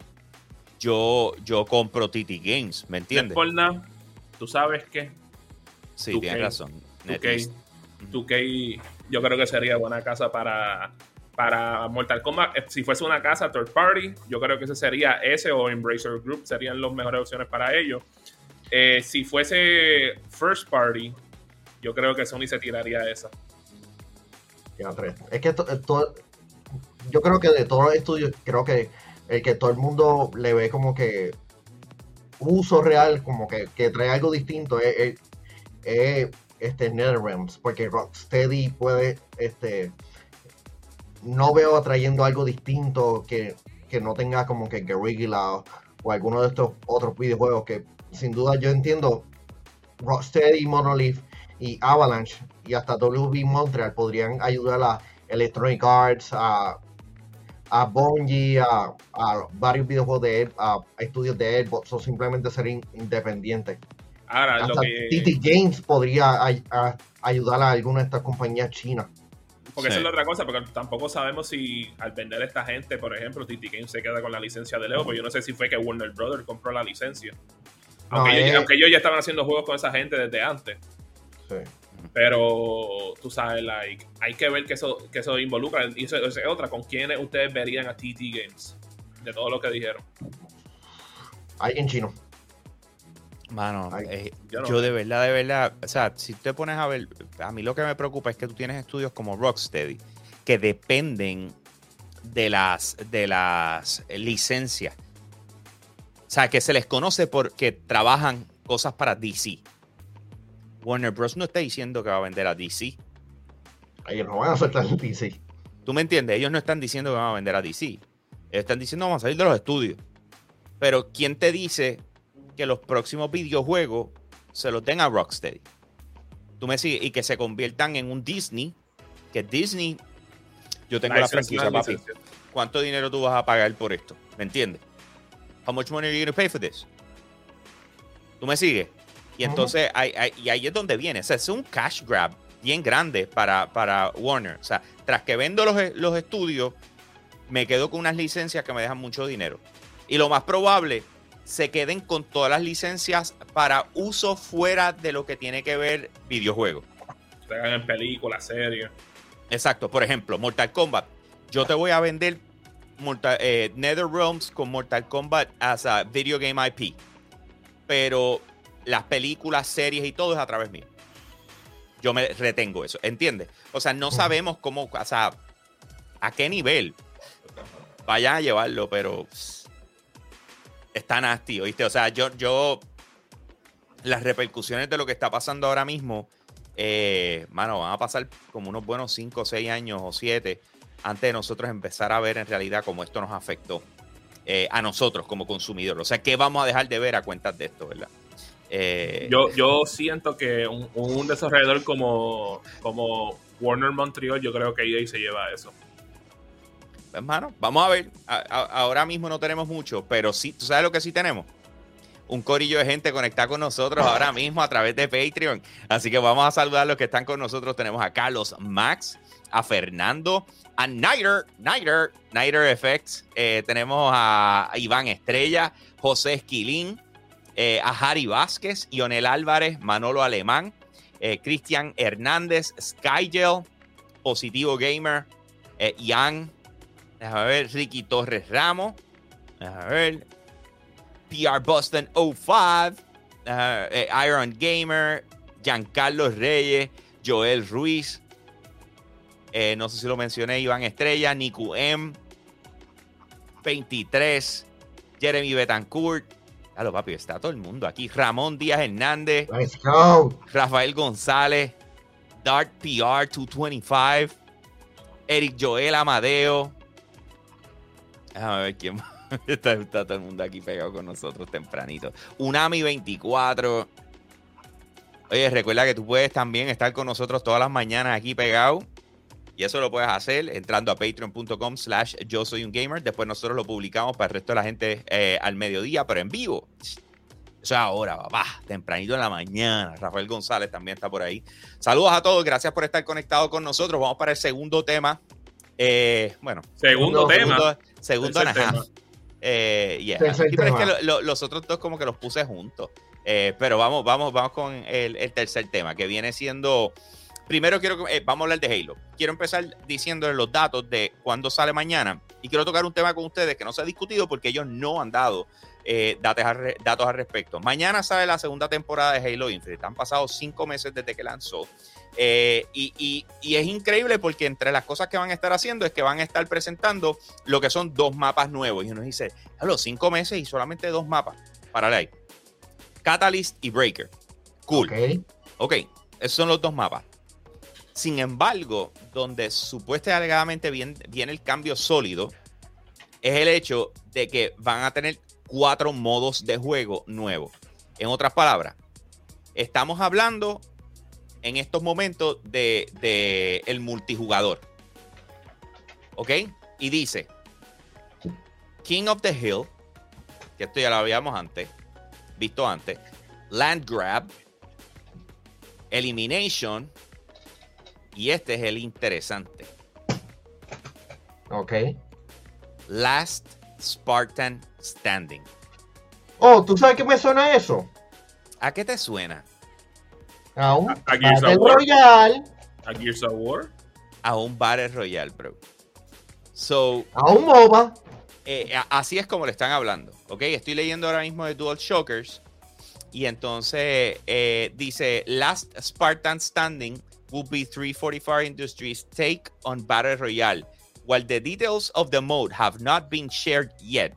yo, yo compro TT Games, ¿me entiendes? tú sabes que Sí, 2K, tienes razón. 2K, NetEase. 2K yo creo que sería buena casa para, para Mortal Kombat. Eh, Si fuese una casa third party, yo creo que ese sería ese o Embracer Group serían las mejores opciones para ellos. Eh, si fuese first party, yo creo que Sony se tiraría esa. Ya, tres. Es que to- to- yo creo que de todos los estudios, creo que el que todo el mundo le ve como que uso real, como que, que trae algo distinto, es, es- es, este NetherRealms, porque Rocksteady puede, este, no veo trayendo algo distinto que, que no tenga como que Guerrilla o, alguno de estos otros videojuegos que sin duda yo entiendo Rocksteady, Monolith y Avalanche y hasta WB Montreal podrían ayudar a Electronic Arts, a, Bungie, a, varios videojuegos de a, a estudios de Xbox o simplemente ser in- independientes. Ahora, lo que. TT Games podría ay- a- ayudar a alguna de estas compañías chinas. Porque Sí. esa es la otra cosa, porque tampoco sabemos si al vender a esta gente, por ejemplo, TT Games se queda con la licencia de Leo, porque yo no sé si fue que Warner Brothers compró la licencia. No, Aunque, ellos, es- aunque ellos ya estaban haciendo juegos con esa gente desde antes. Sí. Pero tú sabes, like, hay que ver que eso, que eso involucra. Y eso, eso es otra, ¿con quiénes ustedes verían a TT Games? De todo lo que dijeron. Alguien chino. Mano, Ay, eh, yo no. yo de verdad, de verdad, o sea, si te pones a ver, a mí lo que me preocupa es que tú tienes estudios como Rocksteady que dependen de las, de las licencias. O sea, que se les conoce porque trabajan cosas para DC. Warner Bros. no está diciendo que va a vender a DC. Ellos no van a soltar el PC. ¿Tú me entiendes? Ellos no están diciendo que van a vender a DC. Ellos están diciendo vamos a salir de los estudios. Pero ¿quién te dice que los próximos videojuegos se los den a Rocksteady? Tú me sigues y que se conviertan en un Disney. Que Disney, yo tengo la franquicia, una papi. licencia. ¿Cuánto dinero tú vas a pagar por esto? ¿Me entiendes? How much money are you going to pay for this? ¿Tú me sigues? Y entonces, ahí, ahí- y ahí es donde viene. O sea, es un cash grab bien grande para, para Warner. O sea, tras que vendo los, los estudios, me quedo con unas licencias que me dejan mucho dinero. Y lo más probable, se queden con todas las licencias para uso fuera de lo que tiene que ver videojuegos. Se hagan en películas, series. Exacto. Por ejemplo, Mortal Kombat. Yo te voy a vender Mortal, eh, NetherRealms con Mortal Kombat as a video game IP. Pero las películas, series y todo es a través mío. Yo me retengo eso, ¿entiendes? O sea, no sabemos cómo, o sea, a qué nivel vayan a llevarlo, pero está nasty, ¿oíste? O sea, yo, yo, las repercusiones de lo que está pasando ahora mismo, eh, mano, van a pasar como unos buenos 5 o 6 años o 7 antes de nosotros empezar a ver en realidad cómo esto nos afectó eh, a nosotros como consumidores. O sea, ¿qué vamos a dejar de ver a cuentas de esto, verdad? Eh, Yo, yo siento que un, un desarrollador como, como Warner Montreal, yo creo que EA se lleva eso. Hermano, vamos a ver. A- a- ahora mismo no tenemos mucho, pero sí, ¿tú sabes lo que sí tenemos? Un corillo de gente conectada con nosotros ahora mismo a través de Patreon. Así que vamos a saludar a los que están con nosotros. Tenemos a Carlos Max, a Fernando, a Nighter, Nighter, Nighter FX. Eh, tenemos a Iván Estrella, José Esquilín, eh, a Harry Vázquez, Ionel Álvarez, Manolo Alemán, eh, Cristian Hernández, Skygel, Positivo Gamer, eh, Ian, déjame ver, Ricky Torres Ramos, déjame ver, PR Boston 05, eh, Iron Gamer, Giancarlo Reyes, Joel Ruiz, eh, no sé si lo mencioné, Iván Estrella, Niku M, 23, Jeremy Betancourt, Claro, papi, está todo el mundo aquí. Ramón Díaz Hernández, Let's go. Rafael González, Dark PR 225, Eric Joel Amadeo, Déjame ver quién. [laughs] Está, está todo el mundo aquí pegado con nosotros tempranito. Unami 24. Oye, recuerda que tú puedes también estar con nosotros todas las mañanas aquí pegado. Y eso lo puedes hacer entrando a patreon.com slash yo soy un gamer. Después nosotros lo publicamos para el resto de la gente eh, al mediodía, pero en vivo. Eso es ahora, papá. Tempranito en la mañana. Rafael González también está por ahí. Saludos a todos. Gracias por estar conectados con nosotros. Vamos para el segundo tema. Eh, bueno, Segundo tema. Segundo, segundo Tercer and a half. tema. Eh, yeah. Tercer Sí, pero es que lo- lo- los otros dos como que los puse juntos. Eh, pero vamos, vamos, vamos con el, el tercer tema, que viene siendo. Primero quiero que- eh, vamos a hablar de Halo. Quiero empezar diciéndoles los datos de cuándo sale mañana. Y quiero tocar un tema con ustedes que no se ha discutido porque ellos no han dado eh, datos, al datos al respecto. Mañana sale la segunda temporada de Halo Infinite. Han pasado cinco meses desde que lanzó. Eh, y, y- y es increíble porque entre las cosas que van a estar haciendo es que van a estar presentando lo que son dos mapas nuevos. Y uno dice, los cinco meses y solamente dos mapas. Para ahí. Catalyst y Breaker. Cool. Ok. Ok, esos son los dos mapas. Sin embargo, donde supuestamente alegadamente viene, viene el cambio sólido, es el hecho de que van a tener cuatro modos de juego nuevos. En otras palabras, estamos hablando en estos momentos de, de el multijugador. ¿Ok? Y dice, King of the Hill, que esto ya lo habíamos antes, visto antes, Land Grab, Elimination. Y este es el interesante. Ok. Last Spartan Standing. Oh, ¿tú sabes qué me suena eso? ¿A qué te suena? A un A- a Gears of Battle War. Royale, A Gears of War. A un Battle Royale, bro. So, a un MOBA. eh, así es como le están hablando. Ok, estoy leyendo ahora mismo de Dual Shockers. Y entonces eh, dice: Last Spartan Standing will be 345 Industries take on Battle Royale. While the details of the mode have not been shared yet,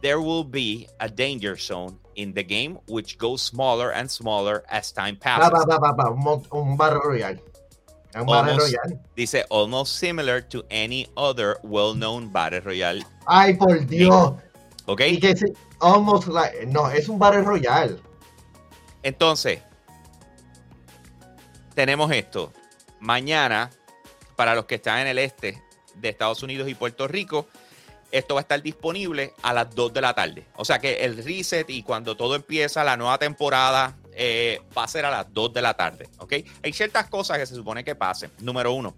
there will be a danger zone in the game which goes smaller and smaller as time passes. va, va, va, va, un, un Battle Royale. Un Almost. Royale. Dice almost similar to any other well-known Battle Royale. Ay, por Dios. ¿Ok? Y que sí, almost like, no, es un Battle Royale. Entonces, tenemos esto. Mañana, para los que están en el este de Estados Unidos y Puerto Rico, esto va a estar disponible a las 2 de la tarde. O sea que el reset y cuando todo empieza la nueva temporada eh, va a ser a las 2 de la tarde. ¿Ok? Hay ciertas cosas que se supone que pasen. Número uno,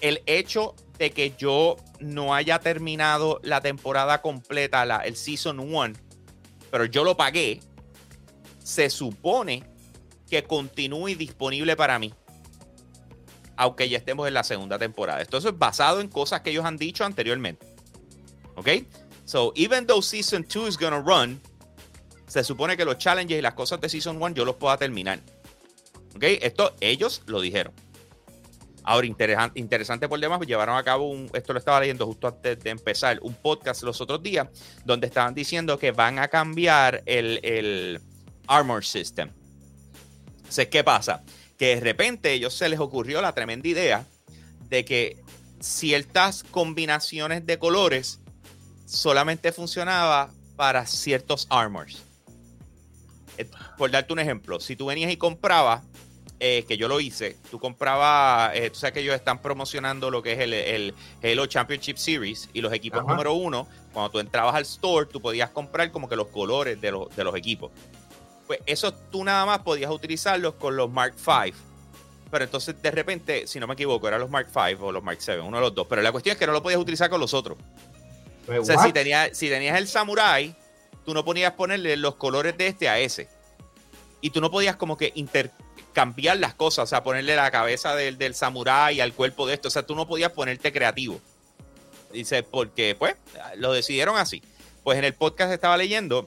el hecho de que yo no haya terminado la temporada completa, la, el Season 1, pero yo lo pagué, se supone que continúe disponible para mí. Aunque ya estemos en la segunda temporada. Esto es basado en cosas que ellos han dicho anteriormente. ¿Ok? So, even though Season 2 is gonna run, se supone que los challenges y las cosas de Season 1 yo los pueda terminar. ¿Ok? Esto ellos lo dijeron. Ahora, interesan- interesante por demás, llevaron a cabo un, esto lo estaba leyendo justo antes de empezar, un podcast los otros días, donde estaban diciendo que van a cambiar el, el Armor System. Entonces, ¿qué pasa? Que de repente a ellos se les ocurrió la tremenda idea de que ciertas combinaciones de colores solamente funcionaba para ciertos armors. Eh, Por darte un ejemplo, si tú venías y comprabas, eh, que yo lo hice, tú comprabas, eh, tú sabes que ellos están promocionando lo que es el, el Halo Championship Series y los equipos Ajá. número uno, cuando tú entrabas al store, tú podías comprar como que los colores de, los- de los equipos. Pues eso tú nada más podías utilizarlos con los Mark V. Pero entonces de repente, si no me equivoco, eran los Mark V o los Mark VII, uno de los dos. Pero la cuestión es que no lo podías utilizar con los otros. Pues, O sea, si, tenía- si tenías el Samurai, tú no podías ponerle los colores de este a ese. Y tú no podías como que intercambiar las cosas, o sea, ponerle la cabeza del, del Samurai al cuerpo de esto. O sea, tú no podías ponerte creativo. Dice, porque pues lo decidieron así. Pues en el podcast estaba leyendo,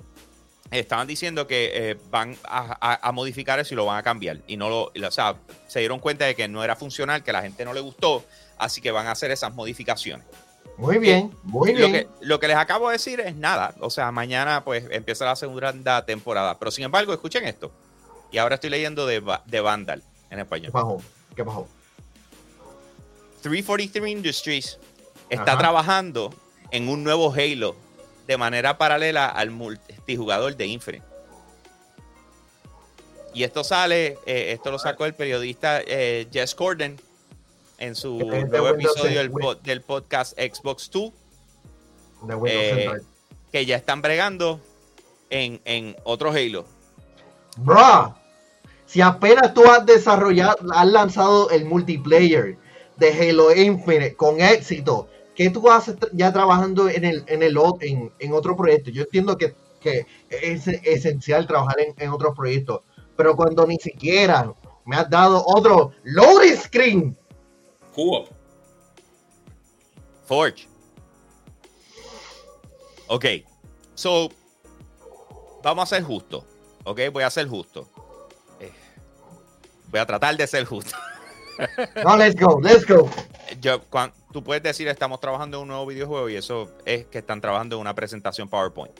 estaban diciendo que eh, van a, a- a modificar eso y lo van a cambiar. Y no lo, o sea, se dieron cuenta de que no era funcional, que a la gente no le gustó, así que van a hacer esas modificaciones. Muy bien, muy Lo bien. que, lo que les acabo de decir es nada. O sea, mañana pues empieza la segunda temporada. Pero sin embargo, escuchen esto. Y ahora estoy leyendo de, de Vandal en ¿Qué español. pasó? ¿Qué pasó? 343 Industries está Ajá. trabajando en un nuevo Halo de manera paralela al multijugador de Infinite. Y esto sale, eh, esto lo sacó el periodista eh, Jess Corden en su nuevo episodio del, Win- po- del podcast Xbox 2, De Windows Eh, que ya están bregando en, en otro Halo. Bruh, si apenas tú has desarrollado, has lanzado el multiplayer de Halo Infinite con éxito, ¿qué tú haces ya trabajando en el, en el en, en otro proyecto? Yo entiendo que, que es esencial trabajar en, en otros proyectos, pero cuando ni siquiera me has dado otro loading screen, Co-op. Forge. Ok, so vamos a ser justos. Ok, voy a ser justo. Eh, voy a tratar de ser justo. no, let's go, let's go. Yo, cuan- tú puedes decir estamos trabajando en un nuevo videojuego y eso es que están trabajando en una presentación PowerPoint.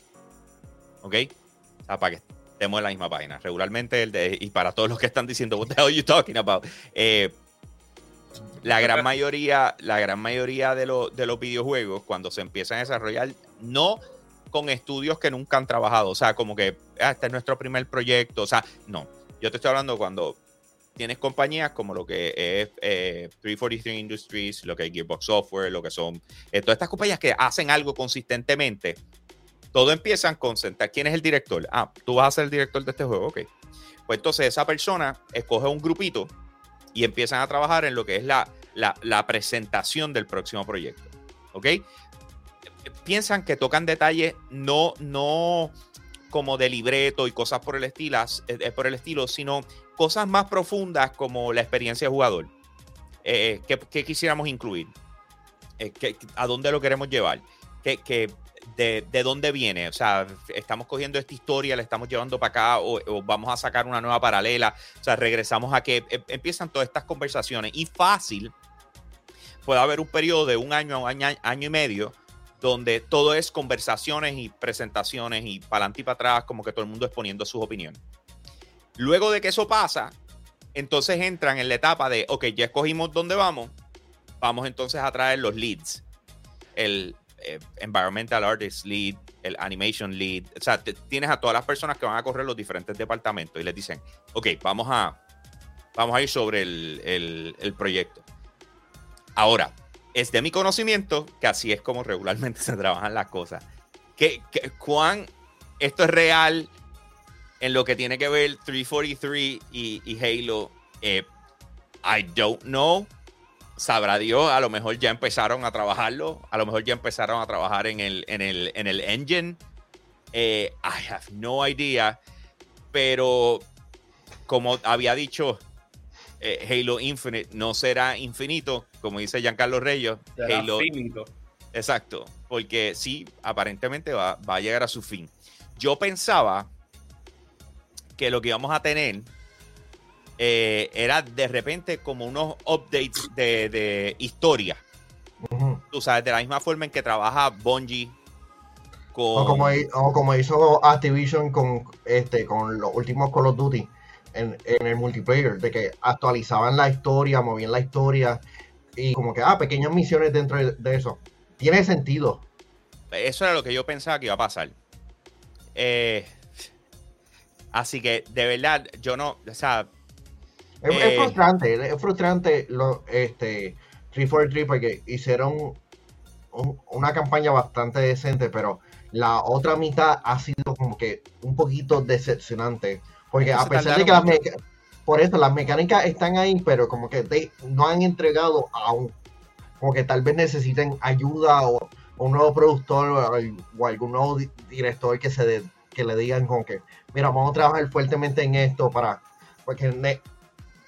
¿Ok? O sea, para que estemos en la misma página. Regularmente, el de, y para todos los que están diciendo, what the hell are you talking about? Eh, la gran mayoría, la gran mayoría de, lo- de los videojuegos, cuando se empiezan a desarrollar, no con estudios que nunca han trabajado. O sea, como que ah, este es nuestro primer proyecto. O sea, no. Yo te estoy hablando cuando tienes compañías como lo que es eh, 343 Industries, lo que es Gearbox Software, lo que son eh, todas estas compañías que hacen algo consistentemente. Todo empiezan con sentar. ¿Quién es el director? Ah, tú vas a ser el director de este juego, ok. Pues entonces esa persona escoge un grupito y empiezan a trabajar en lo que es la, la, presentación del próximo proyecto, ok. Piensan que tocan detalles no, no como de libreto y cosas por el, estilo, eh, por el estilo, sino cosas más profundas como la experiencia de jugador. Eh, ¿qué, qué quisiéramos incluir? Eh, ¿qué- ¿A dónde lo queremos llevar? ¿Qué, qué- de, de dónde viene? O sea, estamos cogiendo esta historia, la estamos llevando para acá o, vamos a sacar una nueva paralela. O sea, regresamos a que eh, empiezan todas estas conversaciones y fácil puede haber un periodo de un año un año, año y medio donde todo es conversaciones y presentaciones y para adelante y para atrás, como que todo el mundo exponiendo sus opiniones. Luego de que eso pasa, entonces entran en la etapa de, ok, ya escogimos dónde vamos, vamos entonces a traer los leads. El eh, Environmental Artist Lead, el Animation Lead, o sea, tienes a todas las personas que van a correr los diferentes departamentos y les dicen, ok, vamos a, vamos a ir sobre el, el- el proyecto. Ahora, es de mi conocimiento que así es como regularmente [laughs] se trabajan las cosas. ¿Qué, qué- cuán esto es real en lo que tiene que ver 343 y, y Halo? Eh, I don't know. Sabrá Dios, a lo mejor ya empezaron a trabajarlo, a lo mejor ya empezaron a trabajar en el, en el, en el engine. Eh, I have no idea. Pero como había dicho, eh, Halo Infinite no será infinito, como dice Giancarlo Reyes. Será Halo, finito. Exacto, porque sí, aparentemente va, va a llegar a su fin. Yo pensaba que lo que íbamos a tener eh, era de repente como unos updates de, de historia. Tú sabes, de la misma forma en que trabaja Bungie con... O como, o como hizo Activision con este con los últimos Call of Duty en, en el multiplayer, de que actualizaban la historia, movían la historia y como que, ah, pequeñas misiones dentro de, de eso. Tiene sentido. Eso era lo que yo pensaba que iba a pasar. Eh, así que, de verdad, yo no... O sea, Es, es Eh. frustrante, es frustrante lo, este 343 porque hicieron un- una campaña bastante decente, pero la otra mitad ha sido como que un poquito decepcionante. Porque Es que a pesar de que las meca- por eso las mecánicas están ahí, pero como que no han entregado aún. Como que tal vez necesiten ayuda o, o un nuevo productor o, o algún nuevo di- director que se de- que le digan como que, mira, vamos a trabajar fuertemente en esto para porque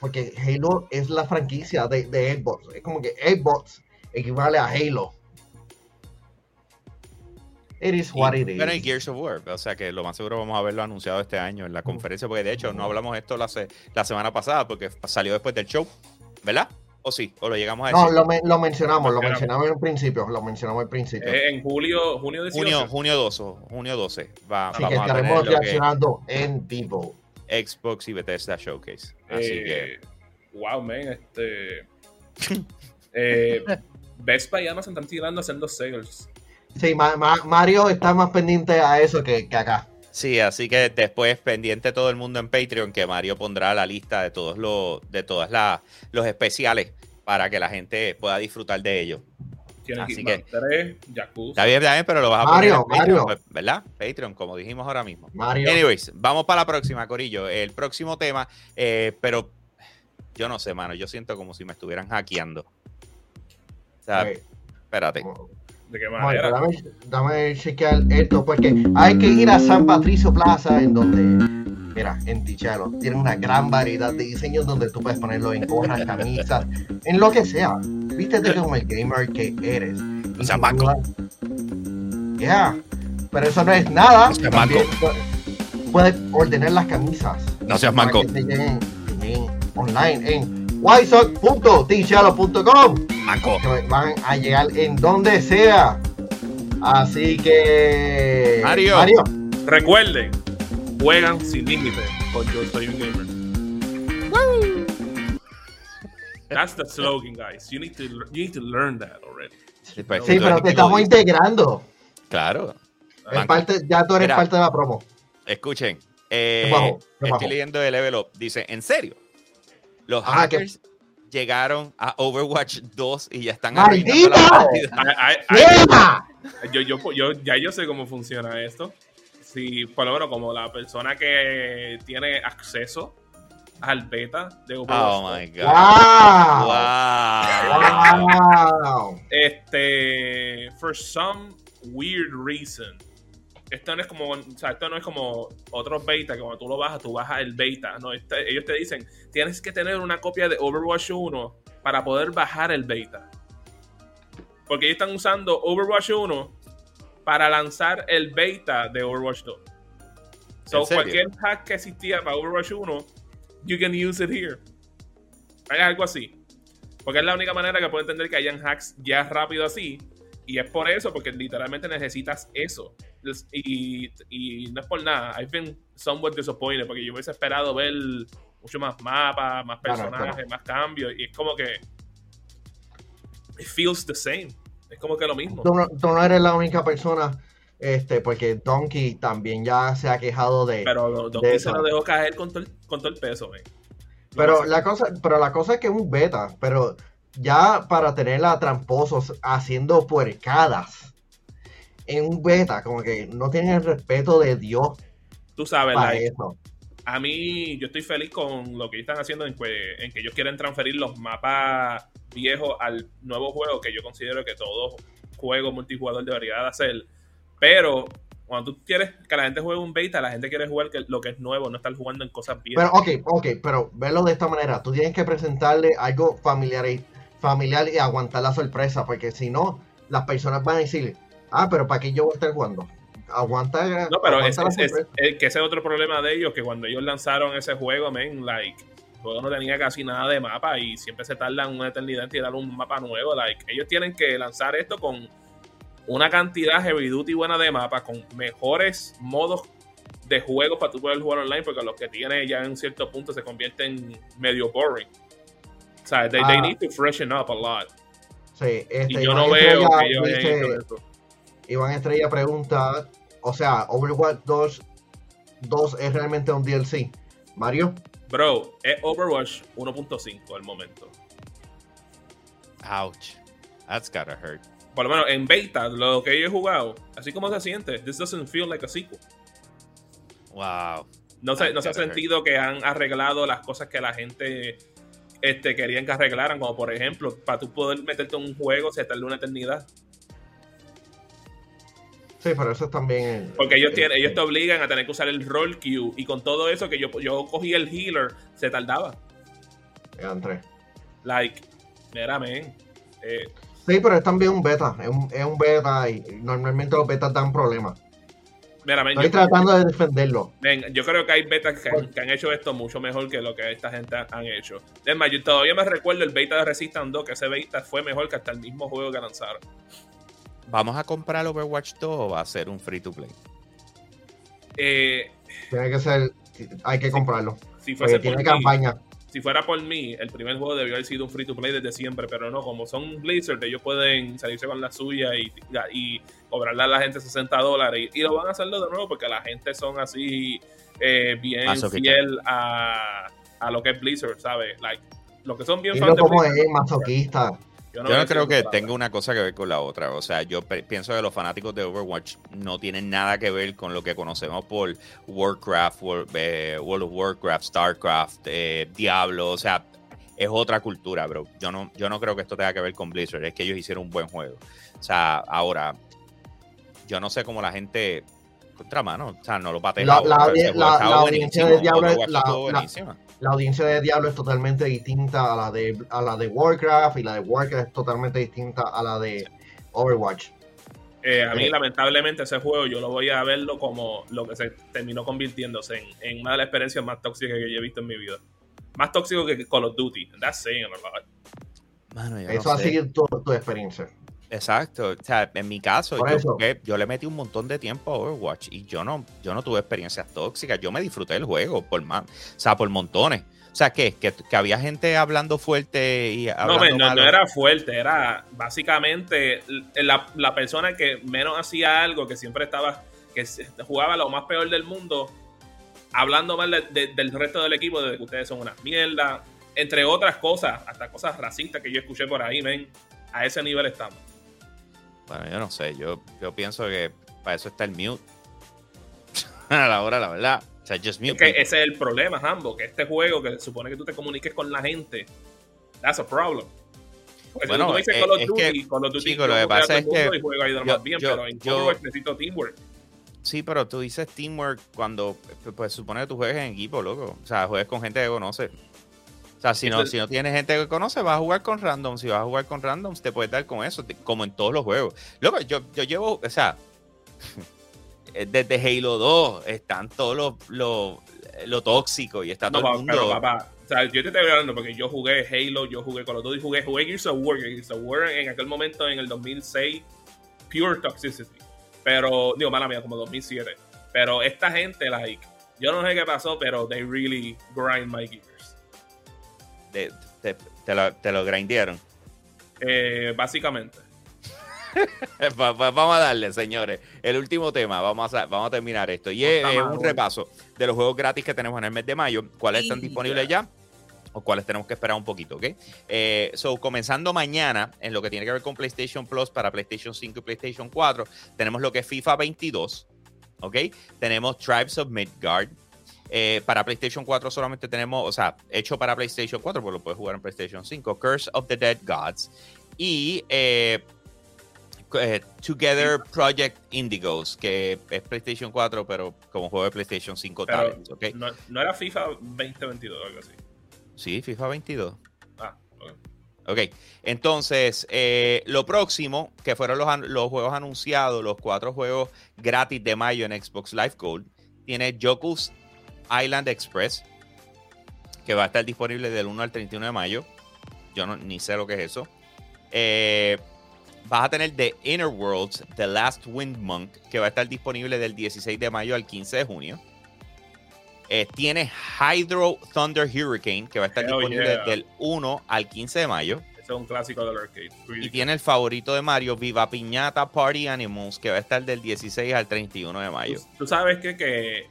porque Halo es la franquicia de, de Xbox. Es como que Xbox equivale a Halo. It is what y, it is. bueno, y Gears of War, o sea que lo más seguro vamos a verlo anunciado este año en la conferencia, porque de hecho no hablamos de esto la, se- la semana pasada, porque salió después del show, ¿verdad? ¿O sí? ¿O lo llegamos a decir? no, lo, men- lo mencionamos, lo Mencionamos. en principio, lo mencionamos al principio. Eh, en julio, junio 18. junio, junio 12, junio 12. Va, Así que vamos estaremos que reaccionando en vivo. Xbox y Bethesda Showcase. Así que Eh, Wow, man, este. [laughs] eh, Best Buy y Amazon están tirando haciendo sales. Sí, Ma- Ma- Mario está más pendiente a eso que, que acá. Sí, así que después pendiente todo el mundo en Patreon que Mario pondrá la lista de todos los de todas las los especiales para que la gente pueda disfrutar de ellos. Tiene Así Hitman 3, Yakuza. Está bien, está bien, pero lo vas a Mario, poner en Patreon, Mario. pues, ¿verdad? Patreon, como dijimos ahora mismo. Mario. Anyways, vamos para la próxima, Corillo. El próximo tema, eh, pero yo no sé, mano. Yo siento como si me estuvieran hackeando. O sea, espérate. ¿De qué bueno, manera? dame, dame chequear esto porque hay que ir a San Patricio Plaza en donde, mira, en Tichelo, tienen una gran variedad de diseños donde tú puedes ponerlo en gorras, camisas, en lo que sea. Vístete como el gamer que eres. No seas manco. Ya, pero eso no es nada. No seas manco. También Puedes ordenar las camisas. No seas manco. que te lleguen, te lleguen online en whitesock.tichelo.com Manco. que van a llegar en donde sea. Así que. Mario. Recuerden, juegan sin límite con Yo Soy un Gamer. That's the slogan, guys. You need to you need to learn that already. Sí, pues, Sí, pero te estamos dice. integrando. Claro. Es Manco. parte, ya tú eres Mira. parte de la promo. Escuchen. eh, ¿Qué bajo? ¿Qué estoy leyendo el level up. Dice, ¿en serio? Los Ah, hackers llegaron a Overwatch 2 y ya están ¡Yeah! yo, yo, yo, ya yo sé cómo funciona esto. Si, por lo menos, como la persona que tiene acceso al beta de Overwatch, Oh my god. ¡Wow! Wow. ¡Wow! este, for some weird reason, esto no es como, o sea, esto no es como otros beta que cuando tú lo bajas, tú bajas el beta. No, este- ellos te dicen, tienes que tener una copia de Overwatch 1 para poder bajar el beta. Porque ellos están usando Overwatch 1 para lanzar el beta de Overwatch 2. So, cualquier hack que existía para Overwatch 1, you can use it here. Hay algo así. Porque es la única manera que puedo entender que hayan hacks ya rápido así. Y es por eso, porque literalmente necesitas eso. Es- Y, y no es por nada. I've been somewhat disappointed porque yo hubiese esperado ver mucho más mapas, más personajes, más cambios. Y es como que. It feels the same. Es como que lo mismo. Tú no, tú no eres la única persona, este, porque Donkey también ya se ha quejado de. Pero Donkey de se lo dejó caer con todo el, con todo el peso. No Pero la cosa, pero la cosa es que es un beta, pero ya para tener a tramposos haciendo puercadas en un beta, como que no tienen el respeto de Dios Tú sabes, para like, eso. a mí yo estoy feliz con lo que están haciendo en que, en que ellos quieren transferir los mapas viejos al nuevo juego que yo considero que todo juego multijugador debería de hacer. Pero cuando tú quieres que la gente juegue un beta, la gente quiere jugar lo que es nuevo, no estar jugando en cosas viejas. Pero, ok, ok, pero verlo de esta manera, tú tienes que presentarle algo familiar y, familiar y aguantar la sorpresa, porque si no, las personas van a decir, ah, pero ¿para qué yo voy a estar jugando? Aguanta, No, pero aguanta es, la es- es que ese es otro problema de ellos, que cuando ellos lanzaron ese juego, men, like, el juego no tenía casi nada de mapa y siempre se tardan una eternidad en tirar un mapa nuevo, like, ellos tienen que lanzar esto con una cantidad heavy duty buena de mapas, con mejores modos de juego para tú poder jugar online, porque los que tiene ya en cierto punto se convierten medio boring. O sea, they, they Ah. need to freshen up a lot. Sí, este, Y yo Iván no veo Estrella que ellos hayan dice-. Iván Estrella pregunta, o sea, Overwatch 2, 2 es realmente un DLC. Mario, Bro, es Overwatch 1.5 al momento. Ouch. That's gotta hurt. Por lo menos en beta, lo que yo he jugado, así como se siente, this doesn't feel like a sequel. Wow. No se, no se ha hurt. sentido que han arreglado las cosas que la gente este, querían que arreglaran, como por ejemplo, para tú poder meterte en un juego se tarda una eternidad. sí, pero eso es también... Porque ellos, tienen, ellos te obligan a tener que usar el roll queue y con todo eso que yo, yo cogí el healer, se tardaba. Andrés. Like, mira, men. eh, Sí, pero es también un beta, es un, es un beta y normalmente los betas dan problemas. mira, men, Estoy yo- tratando de defenderlo. Ven, yo creo que hay betas que han, que han hecho esto mucho mejor que lo que esta gente han hecho. Es más, yo todavía me recuerdo el beta de Resistance 2, que ese beta fue mejor que hasta el mismo juego que lanzaron. ¿Vamos a comprar Overwatch 2 o va a ser un free to play? Eh, Tiene que ser, hay que comprarlo. si fuese tiene mí, campaña. Si fuera por mí, el primer juego debió haber sido un free to play desde siempre, pero no, como son Blizzard, ellos pueden salirse con la suya y, y cobrarle a la gente 60 dólares y, lo van a hacerlo de nuevo porque la gente son así eh, bien fiel a, a, lo que es Blizzard, ¿sabes? Like, lo que son bien fans de Blizzard, es masoquista. Yo no, creo que tenga una cosa que ver con la otra. O sea, yo pienso que los fanáticos de Overwatch no tienen nada que ver con lo que conocemos por Warcraft, eh, World, of Warcraft, Starcraft, eh, Diablo. O sea, es otra cultura, bro. Yo no, yo no creo que esto tenga que ver con Blizzard. Es que ellos hicieron un buen juego. O sea, ahora, yo no sé cómo la gente contra mano. O sea, no lo patea. La, la, audiencia de Diablo es la, la audiencia de Diablo es totalmente distinta a la de a la de Warcraft y la de Warcraft es totalmente distinta a la de Overwatch. Eh, a mí, eh. lamentablemente, ese juego yo lo voy a verlo como lo que se terminó convirtiéndose en, en una de las experiencias más tóxicas que yo he visto en mi vida. Más tóxico que Call of Duty. That's saying Eso ha sido tu, tu experiencia. Exacto, o sea, en mi caso, yo, le metí un montón de tiempo a Overwatch y yo no, yo no tuve experiencias tóxicas, yo me disfruté el juego por más, o sea, por montones. O sea, que, que, había gente hablando fuerte y hablando no, no, no, era fuerte, era básicamente la, la, persona que menos hacía algo, que siempre estaba, que jugaba lo más peor del mundo, hablando mal del resto del equipo, de que ustedes son una mierda, entre otras cosas, hasta cosas racistas que yo escuché por ahí, ven, a ese nivel estamos. Bueno, yo no sé, yo, yo pienso que para eso está el mute. [laughs] a la hora, la verdad. O sea, just mute. ese es el problema, Hambo, que este juego que se supone que tú te comuniques con la gente, that's a problem. Porque bueno, si tú dices eh, Call of Duty, que, Call of Duty, lo que pasa es que yo, más bien, yo, pero en yo, necesito teamwork. Sí, pero tú dices teamwork cuando pues supone que tú juegues en equipo, loco. O sea, juegues con gente que conoce sea, si no, si no tienes gente que conoce, vas a jugar con randoms. Si vas a jugar con randoms, te puedes dar con eso, como en todos los juegos. Luego, yo, yo llevo, o sea, [laughs] desde Halo 2 están todos los lo, lo tóxico y está todo el mundo. Pero, papá, o sea, yo te estoy hablando porque yo jugué Halo, yo jugué Call of Duty, jugué, jugué Gears of War, Gears of War en aquel momento, en el 2006, pure toxicity. Pero, digo, mala mía, como 2007. Pero esta gente, like, yo no sé qué pasó, pero they really grind my gear te, lo, te grindieron. Eh, básicamente. [laughs] vamos a darle, señores. El último tema, vamos a, vamos a terminar esto. Y es, un repaso de los juegos gratis que tenemos en el mes de mayo. ¿Cuáles están disponibles ya? o cuáles tenemos que esperar un poquito, ¿ok? Eh, so, comenzando mañana, en lo que tiene que ver con PlayStation Plus para PlayStation 5 y PlayStation 4, tenemos lo que es FIFA 22, ¿ok? Tenemos Tribes of Midgard, eh, para PlayStation 4 solamente tenemos, o sea, hecho para PlayStation 4, pues lo puedes jugar en PlayStation 5. Curse of the Dead Gods. Y eh, eh, Together Project Indigos, que es PlayStation 4, pero como juego de PlayStation 5 pero ¿okay? no, era FIFA 2022 o algo así. Sí, FIFA 22. Ah, ok. entonces, lo próximo, que fueron los, los, juegos anunciados, los cuatro juegos gratis de mayo en Xbox Live Gold, tiene Joku's Island Express, que va a estar disponible del 1 al 31 de mayo. Yo no, ni sé lo que es eso. Eh, vas a tener The Inner Worlds, The Last Wind Monk, que va a estar disponible del 16 de mayo al 15 de junio. Eh, tiene Hydro Thunder Hurricane, que va a estar disponible del 1 al 15 de mayo. es un clásico del arcade. y tiene el favorito de Mario, Viva Piñata Party Animals, que va a estar del 16 al 31 de mayo. Tú, sabes que, que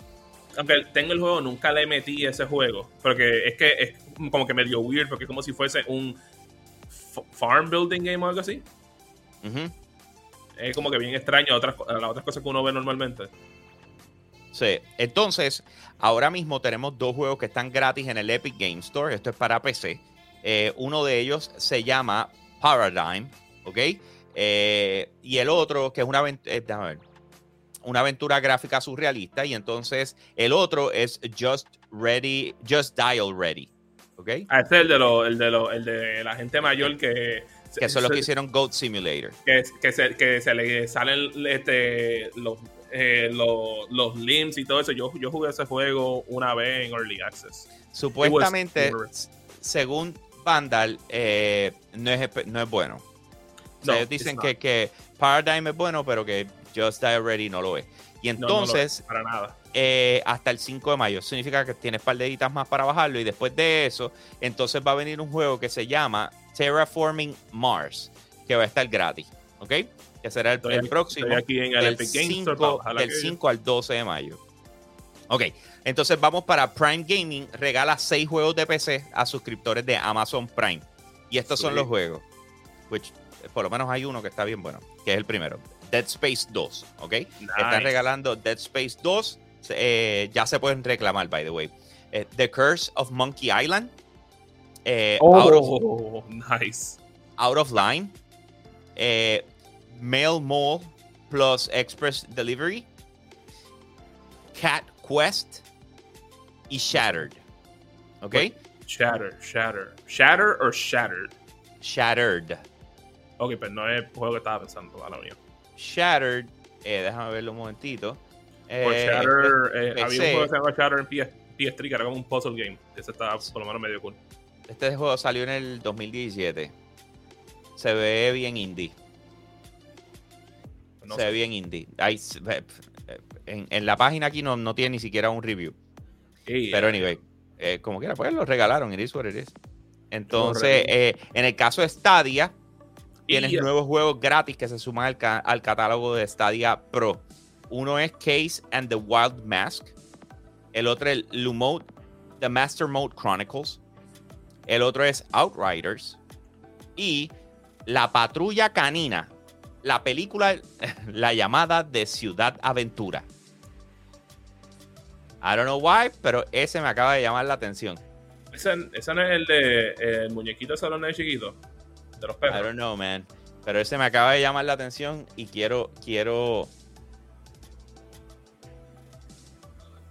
aunque tengo el juego, nunca le metí ese juego. Porque es que es como que medio weird, porque es como si fuese un farm building game o algo así. Es como que bien extraño a, otras, las otras cosas que uno ve normalmente. Sí, entonces, ahora mismo tenemos dos juegos que están gratis en el Epic Game Store. Esto es para PC. Eh, uno de ellos se llama Paradigm, ¿ok? Eh, y el otro, que es una... Eh, déjame ver una aventura gráfica surrealista y entonces el otro es Just Ready, Just Dial Ready. ¿Ok? Ah, este es el de, lo, el, de lo, el de la gente mayor que... Que son los que hicieron Goat Simulator. Que, que, se, que se le salen este, los, eh, los, los, limbs y todo eso. Yo, yo jugué ese juego una vez en Early Access. Supuestamente, según Vandal, eh, no, es, no es bueno. ellos dicen que, que Paradigm es bueno, pero que Just Die Ready no lo es. Y entonces, para nada. eh, hasta el 5 de mayo. Significa que tienes par de editas más para bajarlo. Y después de eso, entonces va a venir un juego que se llama Terraforming Mars, que va a estar gratis. ¿Ok? Que será el, Estoy el aquí- próximo. estoy aquí en el del Epic Games 5, Store para bajar del aquello. 5 al 12 de mayo. Ok, entonces vamos para Prime Gaming. Regala 6 juegos de PC a suscriptores de Amazon Prime. Y estos son los juegos. Which, por lo menos hay uno que está bien bueno, que es el primero. Dead Space 2, ¿ok? Están Nice. regalando Dead Space 2. eh, ya se pueden reclamar, by the way. Eh, the Curse of Monkey Island. eh, out, of, Oh, nice. Out of Line. eh, Mail Mall plus Express Delivery. Cat Quest. Y Shattered. ¿Ok? Shatter, Shatter. Shatter or Shattered. Shattered. Ok, pero no es el juego que estaba pensando, a la mía. Shattered. eh, déjame verlo un momentito. Por Eh, Shatter, eh, había un juego que se llama Shatter en PS, PS3 que era como un puzzle game. Ese estaba por lo menos medio cool. Este juego salió en el 2017. Se ve bien indie. No se sé. ve bien indie. Hay- en, en la página aquí no, no tiene ni siquiera un review. Pero eh, anyway, eh, como quiera, pues lo regalaron. It is what it is. Entonces, eh, en el caso de Stadia, tienes nuevos juegos gratis que se suman al, ca- al catálogo de Stadia Pro. Uno es Case and the Wild Mask. El otro es Lumode, The Master Mode Chronicles. El otro es Outriders. Y La Patrulla Canina. La película, [laughs] la llamada de Ciudad Aventura. I don't know why, pero ese me acaba de llamar la atención. Ese, ese no es el de el muñequito salón de chiquito. De los I don't know, man. Pero ese me acaba de llamar la atención y quiero, quiero.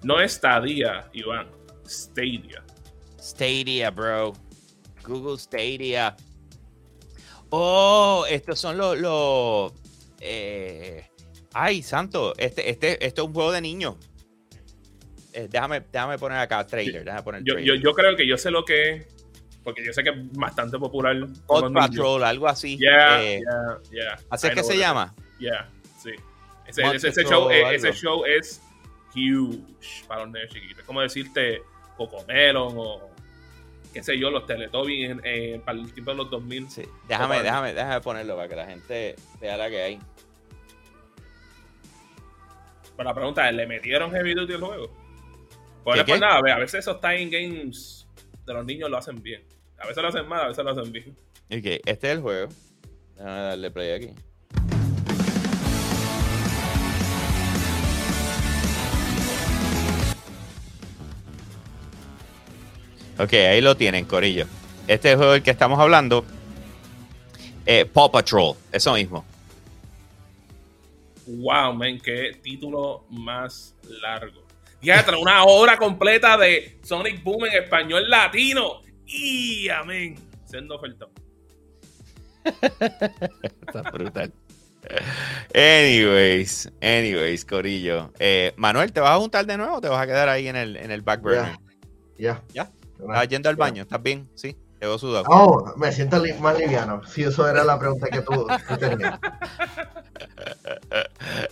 No es Stadia, Iván. Stadia. Stadia, bro. Google Stadia. Oh, estos son los. los eh, ay, santo. Este, este, esto es un juego de niños. Eh, déjame, déjame poner acá trailer. Déjame poner Yo, yo, yo creo que yo sé lo que es. Porque yo sé que es bastante popular. niños. Patrol, algo así. Yeah, Eh, yeah, yeah. ¿Así es que se it llama? Yeah, sí. Ese, Mod ese- ese Patrol show, eh, ese show es huge para los niños chiquitos. Es como decirte Cocomelon o qué sé yo, los Teletubbies en- para el tiempo de los 2000. Sí. Déjame, déjame, déjame ponerlo para que la gente vea la que hay. Pero la pregunta es, ¿le metieron heavy duty al juego? Pues no ¿Qué, es por qué? nada, a ver, a veces esos time games de los niños lo hacen bien. A veces lo hacen mal, a veces lo hacen bien. Ok, este es el juego. Déjame darle play aquí. Ok, ahí lo tienen, Corillo. Este es el juego del que estamos hablando. Eh, Paw Patrol, eso mismo. Wow, man, qué título más largo. Ya trae una hora completa de Sonic Boom en español latino. Y amén. Siendo oferta. [laughs] Está brutal. Anyways, anyways, Corillo. Eh, Manuel, ¿te vas a juntar de nuevo o te vas a quedar ahí en el, en el back burner? Ya. ¿Ya? ¿Estás yendo al baño? ¿Estás bien? Sí, sudado. Oh, me siento li- más liviano. Si eso era la pregunta que tú, tú tenías. [laughs]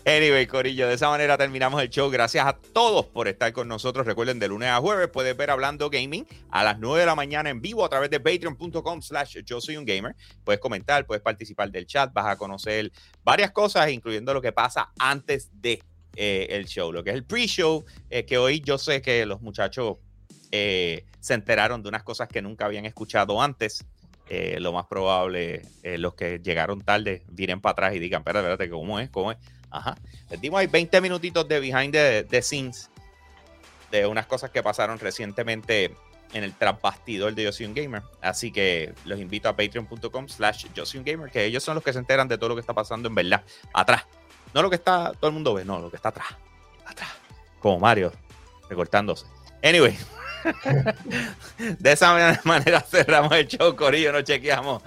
Anyway, Corillo, de esa manera terminamos el show. Gracias a todos por estar con nosotros. Recuerden, de lunes a jueves puedes ver Hablando Gaming a las 9 de la mañana en vivo a través de patreon.com slash yo soy un gamer. Puedes comentar, puedes participar del chat, vas a conocer varias cosas, incluyendo lo que pasa antes de eh, el show, lo que es el pre-show, eh, que hoy yo sé que los muchachos eh, se enteraron de unas cosas que nunca habían escuchado antes. Eh, lo más probable, eh, los que llegaron tarde, vienen para atrás y digan, espérate, espérate, ¿cómo es? ¿Cómo es? Ajá. Les dimos ahí 20 minutitos de behind the, the scenes de unas cosas que pasaron recientemente en el tras bastidor de Yo Soy Un Gamer. Así que los invito a patreon.com slash Gamer, que ellos son los que se enteran de todo lo que está pasando en verdad, atrás. No lo que está, todo el mundo ve, no, lo que está atrás. Atrás. Como Mario, recortándose. Anyway. De esa manera cerramos el show, Corillo, nos chequeamos.